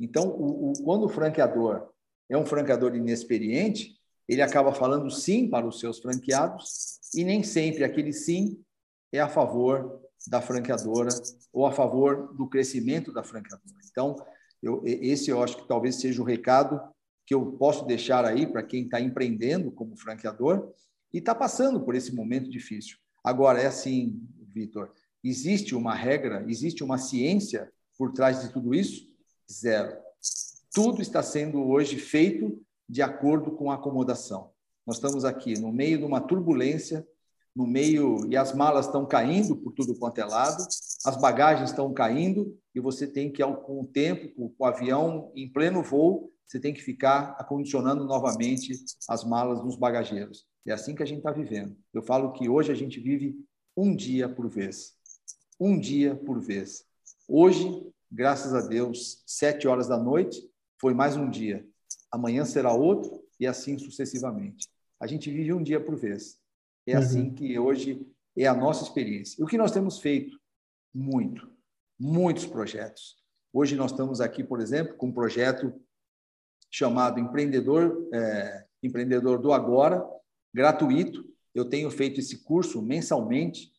Então, o, o, quando o franqueador é um franqueador inexperiente, ele acaba falando sim para os seus franqueados, e nem sempre aquele sim é a favor da franqueadora ou a favor do crescimento da franqueadora. Então, eu, esse eu acho que talvez seja o recado que eu posso deixar aí para quem está empreendendo como franqueador, e está passando por esse momento difícil. Agora, é assim, Vitor, existe uma regra, existe uma ciência por trás de tudo isso? Zero. Tudo está sendo hoje feito de acordo com a acomodação. Nós estamos aqui no meio de uma turbulência, no meio e as malas estão caindo por tudo quanto é lado, as bagagens estão caindo e você tem que, com o tempo, com o avião em pleno voo, você tem que ficar acondicionando novamente as malas dos bagageiros. É assim que a gente está vivendo. Eu falo que hoje a gente vive um dia por vez. Um dia por vez. Hoje, graças a Deus, sete horas da noite, foi mais um dia. Amanhã será outro e assim sucessivamente. A gente vive um dia por vez. É uhum. assim que hoje é a nossa experiência. E o que nós temos feito? Muito. Muitos projetos. Hoje nós estamos aqui, por exemplo, com um projeto chamado Empreendedor, é, Empreendedor do Agora, gratuito. Eu tenho feito esse curso mensalmente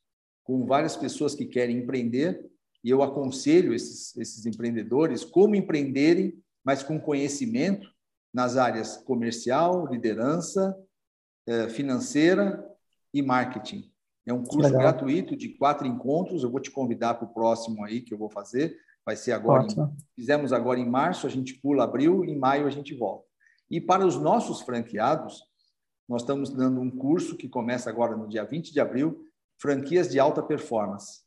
com várias pessoas que querem empreender e eu aconselho esses, esses empreendedores como empreenderem, mas com conhecimento nas áreas comercial, liderança, eh, financeira e marketing. É um curso Legal. gratuito de quatro encontros. Eu vou te convidar para o próximo aí que eu vou fazer. Vai ser agora. Em, fizemos agora em março, a gente pula abril, em maio a gente volta. E para os nossos franqueados, nós estamos dando um curso que começa agora no dia 20 de abril, franquias de alta performance.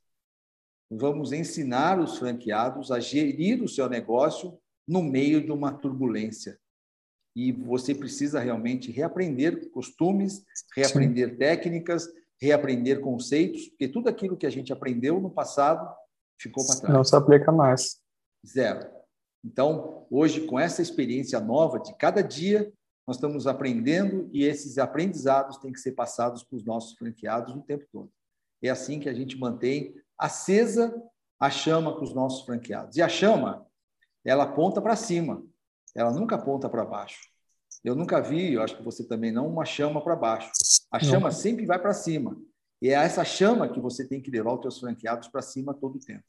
Vamos ensinar os franqueados a gerir o seu negócio no meio de uma turbulência. E você precisa realmente reaprender costumes, reaprender Sim. técnicas, reaprender conceitos, porque tudo aquilo que a gente aprendeu no passado ficou para trás. Não se aplica mais. Zero. Então, hoje, com essa experiência nova de cada dia, nós estamos aprendendo e esses aprendizados têm que ser passados para os nossos franqueados o tempo todo. É assim que a gente mantém acesa a chama com os nossos franqueados. E a chama, ela aponta para cima, ela nunca aponta para baixo. Eu nunca vi, eu acho que você também não, uma chama para baixo. A chama não. sempre vai para cima. E é essa chama que você tem que levar os seus franqueados para cima todo o tempo.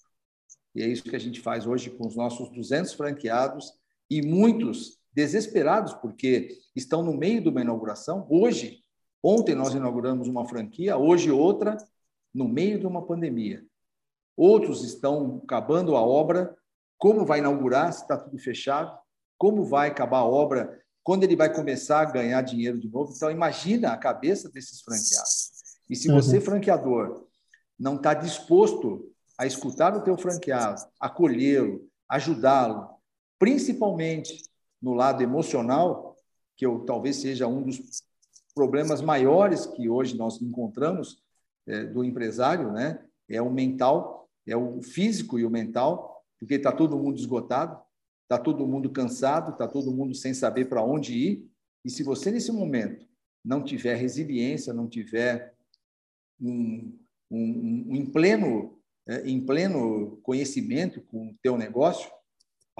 E é isso que a gente faz hoje com os nossos 200 franqueados e muitos desesperados porque estão no meio de uma inauguração. Hoje, ontem nós inauguramos uma franquia, hoje outra, no meio de uma pandemia. Outros estão acabando a obra. Como vai inaugurar se está tudo fechado? Como vai acabar a obra? Quando ele vai começar a ganhar dinheiro de novo? Então, imagina a cabeça desses franqueados. E se você, uhum. franqueador, não está disposto a escutar o teu franqueado, acolhê-lo, ajudá-lo, principalmente no lado emocional, que eu, talvez seja um dos problemas maiores que hoje nós encontramos é, do empresário, né? É o mental é o físico e o mental, porque está todo mundo esgotado, está todo mundo cansado, está todo mundo sem saber para onde ir. E se você, nesse momento, não tiver resiliência, não tiver um, um, um em, pleno, é, em pleno conhecimento com o teu negócio,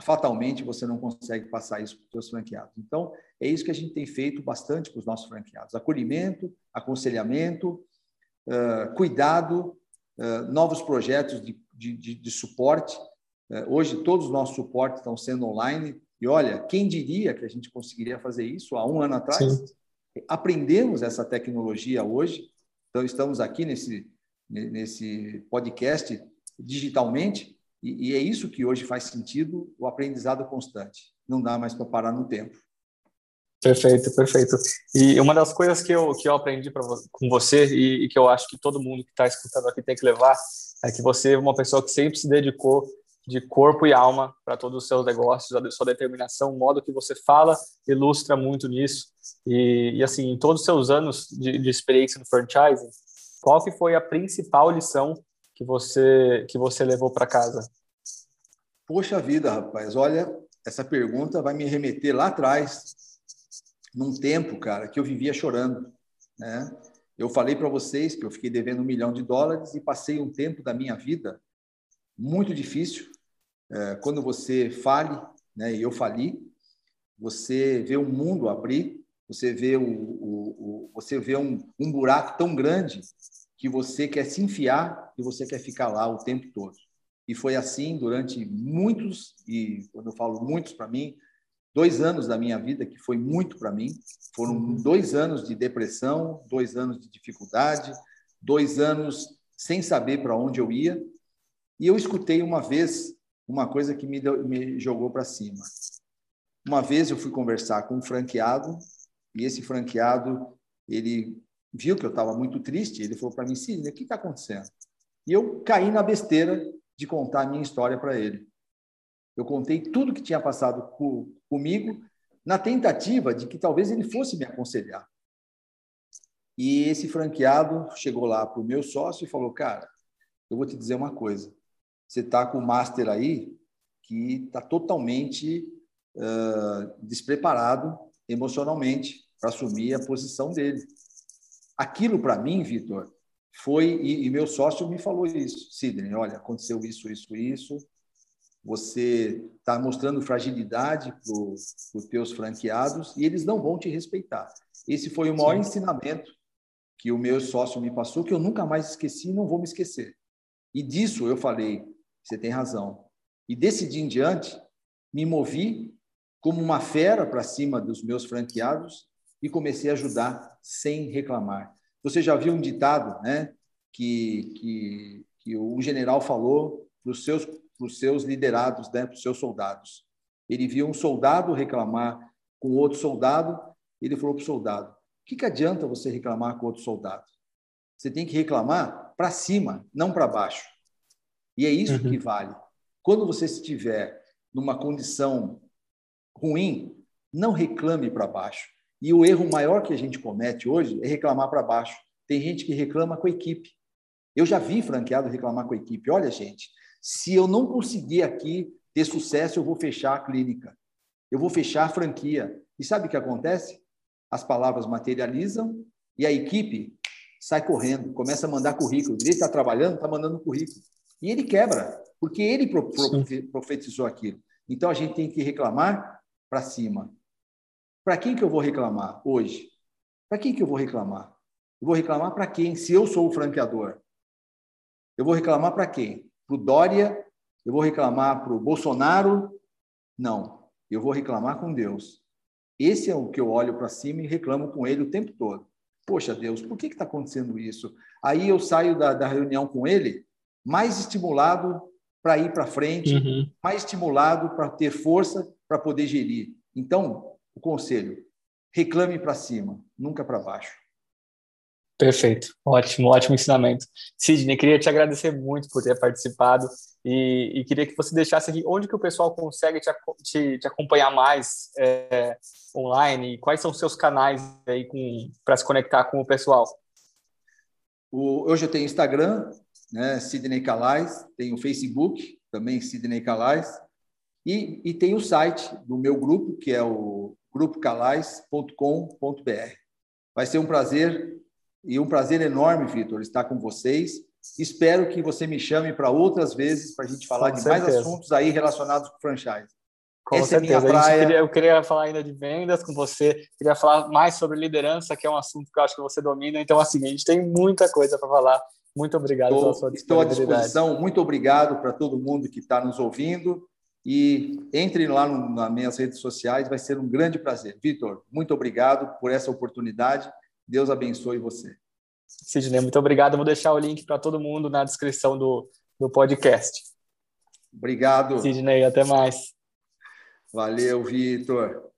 fatalmente você não consegue passar isso para os seus franqueados. Então, é isso que a gente tem feito bastante para os nossos franqueados: acolhimento, aconselhamento, uh, cuidado eh, novos projetos de, de, de suporte. Uh, hoje, todos os nossos suportes estão sendo online. E olha, quem diria que a gente conseguiria fazer isso há um ano atrás? Sim. Aprendemos essa tecnologia hoje. Então, estamos aqui nesse, nesse podcast digitalmente. E, e é isso que hoje faz sentido o aprendizado constante. Não dá mais para parar no tempo. Perfeito, perfeito. E uma das coisas que eu, que eu aprendi pra, com você e, e que eu acho que todo mundo que está escutando aqui tem que levar é que você é uma pessoa que sempre se dedicou de corpo e alma para todos os seus negócios, a sua determinação, o modo que você fala ilustra muito nisso. E, e assim, em todos os seus anos de, de experiência no franchising, qual que foi a principal lição que você que você levou para casa? Poxa vida, rapaz, olha, essa pergunta vai me remeter lá atrás, num tempo, cara, que eu vivia chorando, né? Eu falei para vocês que eu fiquei devendo um milhão de dólares e passei um tempo da minha vida muito difícil. É, quando você fale, né, e eu fali, você vê o mundo abrir, você vê, o, o, o, você vê um, um buraco tão grande que você quer se enfiar e você quer ficar lá o tempo todo. E foi assim durante muitos, e quando eu falo muitos para mim, dois anos da minha vida que foi muito para mim. Foram uhum. dois anos de depressão, dois anos de dificuldade, dois anos sem saber para onde eu ia. E eu escutei uma vez uma coisa que me, deu, me jogou para cima. Uma vez eu fui conversar com um franqueado e esse franqueado ele viu que eu estava muito triste. Ele falou para mim, Sidney, o que está acontecendo? E eu caí na besteira de contar a minha história para ele. Eu contei tudo que tinha passado comigo na tentativa de que talvez ele fosse me aconselhar. E esse franqueado chegou lá para o meu sócio e falou: Cara, eu vou te dizer uma coisa. Você está com o master aí que está totalmente uh, despreparado emocionalmente para assumir a posição dele. Aquilo para mim, Vitor, foi e, e, meu sócio me falou isso, Sidney, olha, aconteceu isso, isso, isso você está mostrando fragilidade para os teus franqueados e eles não vão te respeitar. Esse foi o maior Sim. ensinamento que o meu sócio me passou, que eu nunca mais esqueci e não vou me esquecer. E disso eu falei, você tem razão. E desse dia em diante, me movi como uma fera para cima dos meus franqueados e comecei a ajudar sem reclamar. Você já viu um ditado, né, que, que, que um general falou para os seus, os seus liderados, né, para os seus soldados. Ele viu um soldado reclamar com outro soldado, ele falou para o soldado: O que, que adianta você reclamar com outro soldado? Você tem que reclamar para cima, não para baixo. E é isso uhum. que vale. Quando você estiver numa condição ruim, não reclame para baixo. E o erro maior que a gente comete hoje é reclamar para baixo. Tem gente que reclama com a equipe. Eu já vi franqueado reclamar com a equipe. Olha, gente, se eu não conseguir aqui ter sucesso, eu vou fechar a clínica. Eu vou fechar a franquia. E sabe o que acontece? As palavras materializam e a equipe sai correndo, começa a mandar currículo. Ele está trabalhando, está mandando currículo. E ele quebra, porque ele profetizou aquilo. Então a gente tem que reclamar para cima. Para quem que eu vou reclamar hoje? Para quem que eu vou reclamar? Eu vou reclamar para quem? Se eu sou o franqueador. Eu vou reclamar para quem? Para o Dória? Eu vou reclamar para o Bolsonaro? Não. Eu vou reclamar com Deus. Esse é o que eu olho para cima e reclamo com ele o tempo todo. Poxa, Deus, por que está acontecendo isso? Aí eu saio da, da reunião com ele mais estimulado para ir para frente, uhum. mais estimulado para ter força para poder gerir. Então, o conselho: reclame para cima, nunca para baixo. Perfeito, ótimo, ótimo ensinamento. Sidney, queria te agradecer muito por ter participado e, e queria que você deixasse aqui onde que o pessoal consegue te, te, te acompanhar mais é, online, quais são os seus canais aí para se conectar com o pessoal. O, hoje eu tenho Instagram, né, Sidney Calais, tenho Facebook, também Sidney Calais, e, e tem o site do meu grupo, que é o grupocalais.com.br. Vai ser um prazer e um prazer enorme, Vitor, estar com vocês. Espero que você me chame para outras vezes para a gente falar com de certeza. mais assuntos aí relacionados com franchise. Com Essa certeza. É praia... queria, eu queria falar ainda de vendas com você, queria falar mais sobre liderança, que é um assunto que eu acho que você domina. Então, assim, a gente tem muita coisa para falar. Muito obrigado estou, pela sua Estou à disposição. Muito obrigado para todo mundo que está nos ouvindo. E entre lá no, nas minhas redes sociais, vai ser um grande prazer. Vitor, muito obrigado por essa oportunidade Deus abençoe você. Sidney, muito obrigado. vou deixar o link para todo mundo na descrição do, do podcast. Obrigado. Sidney, até mais. Valeu, Vitor.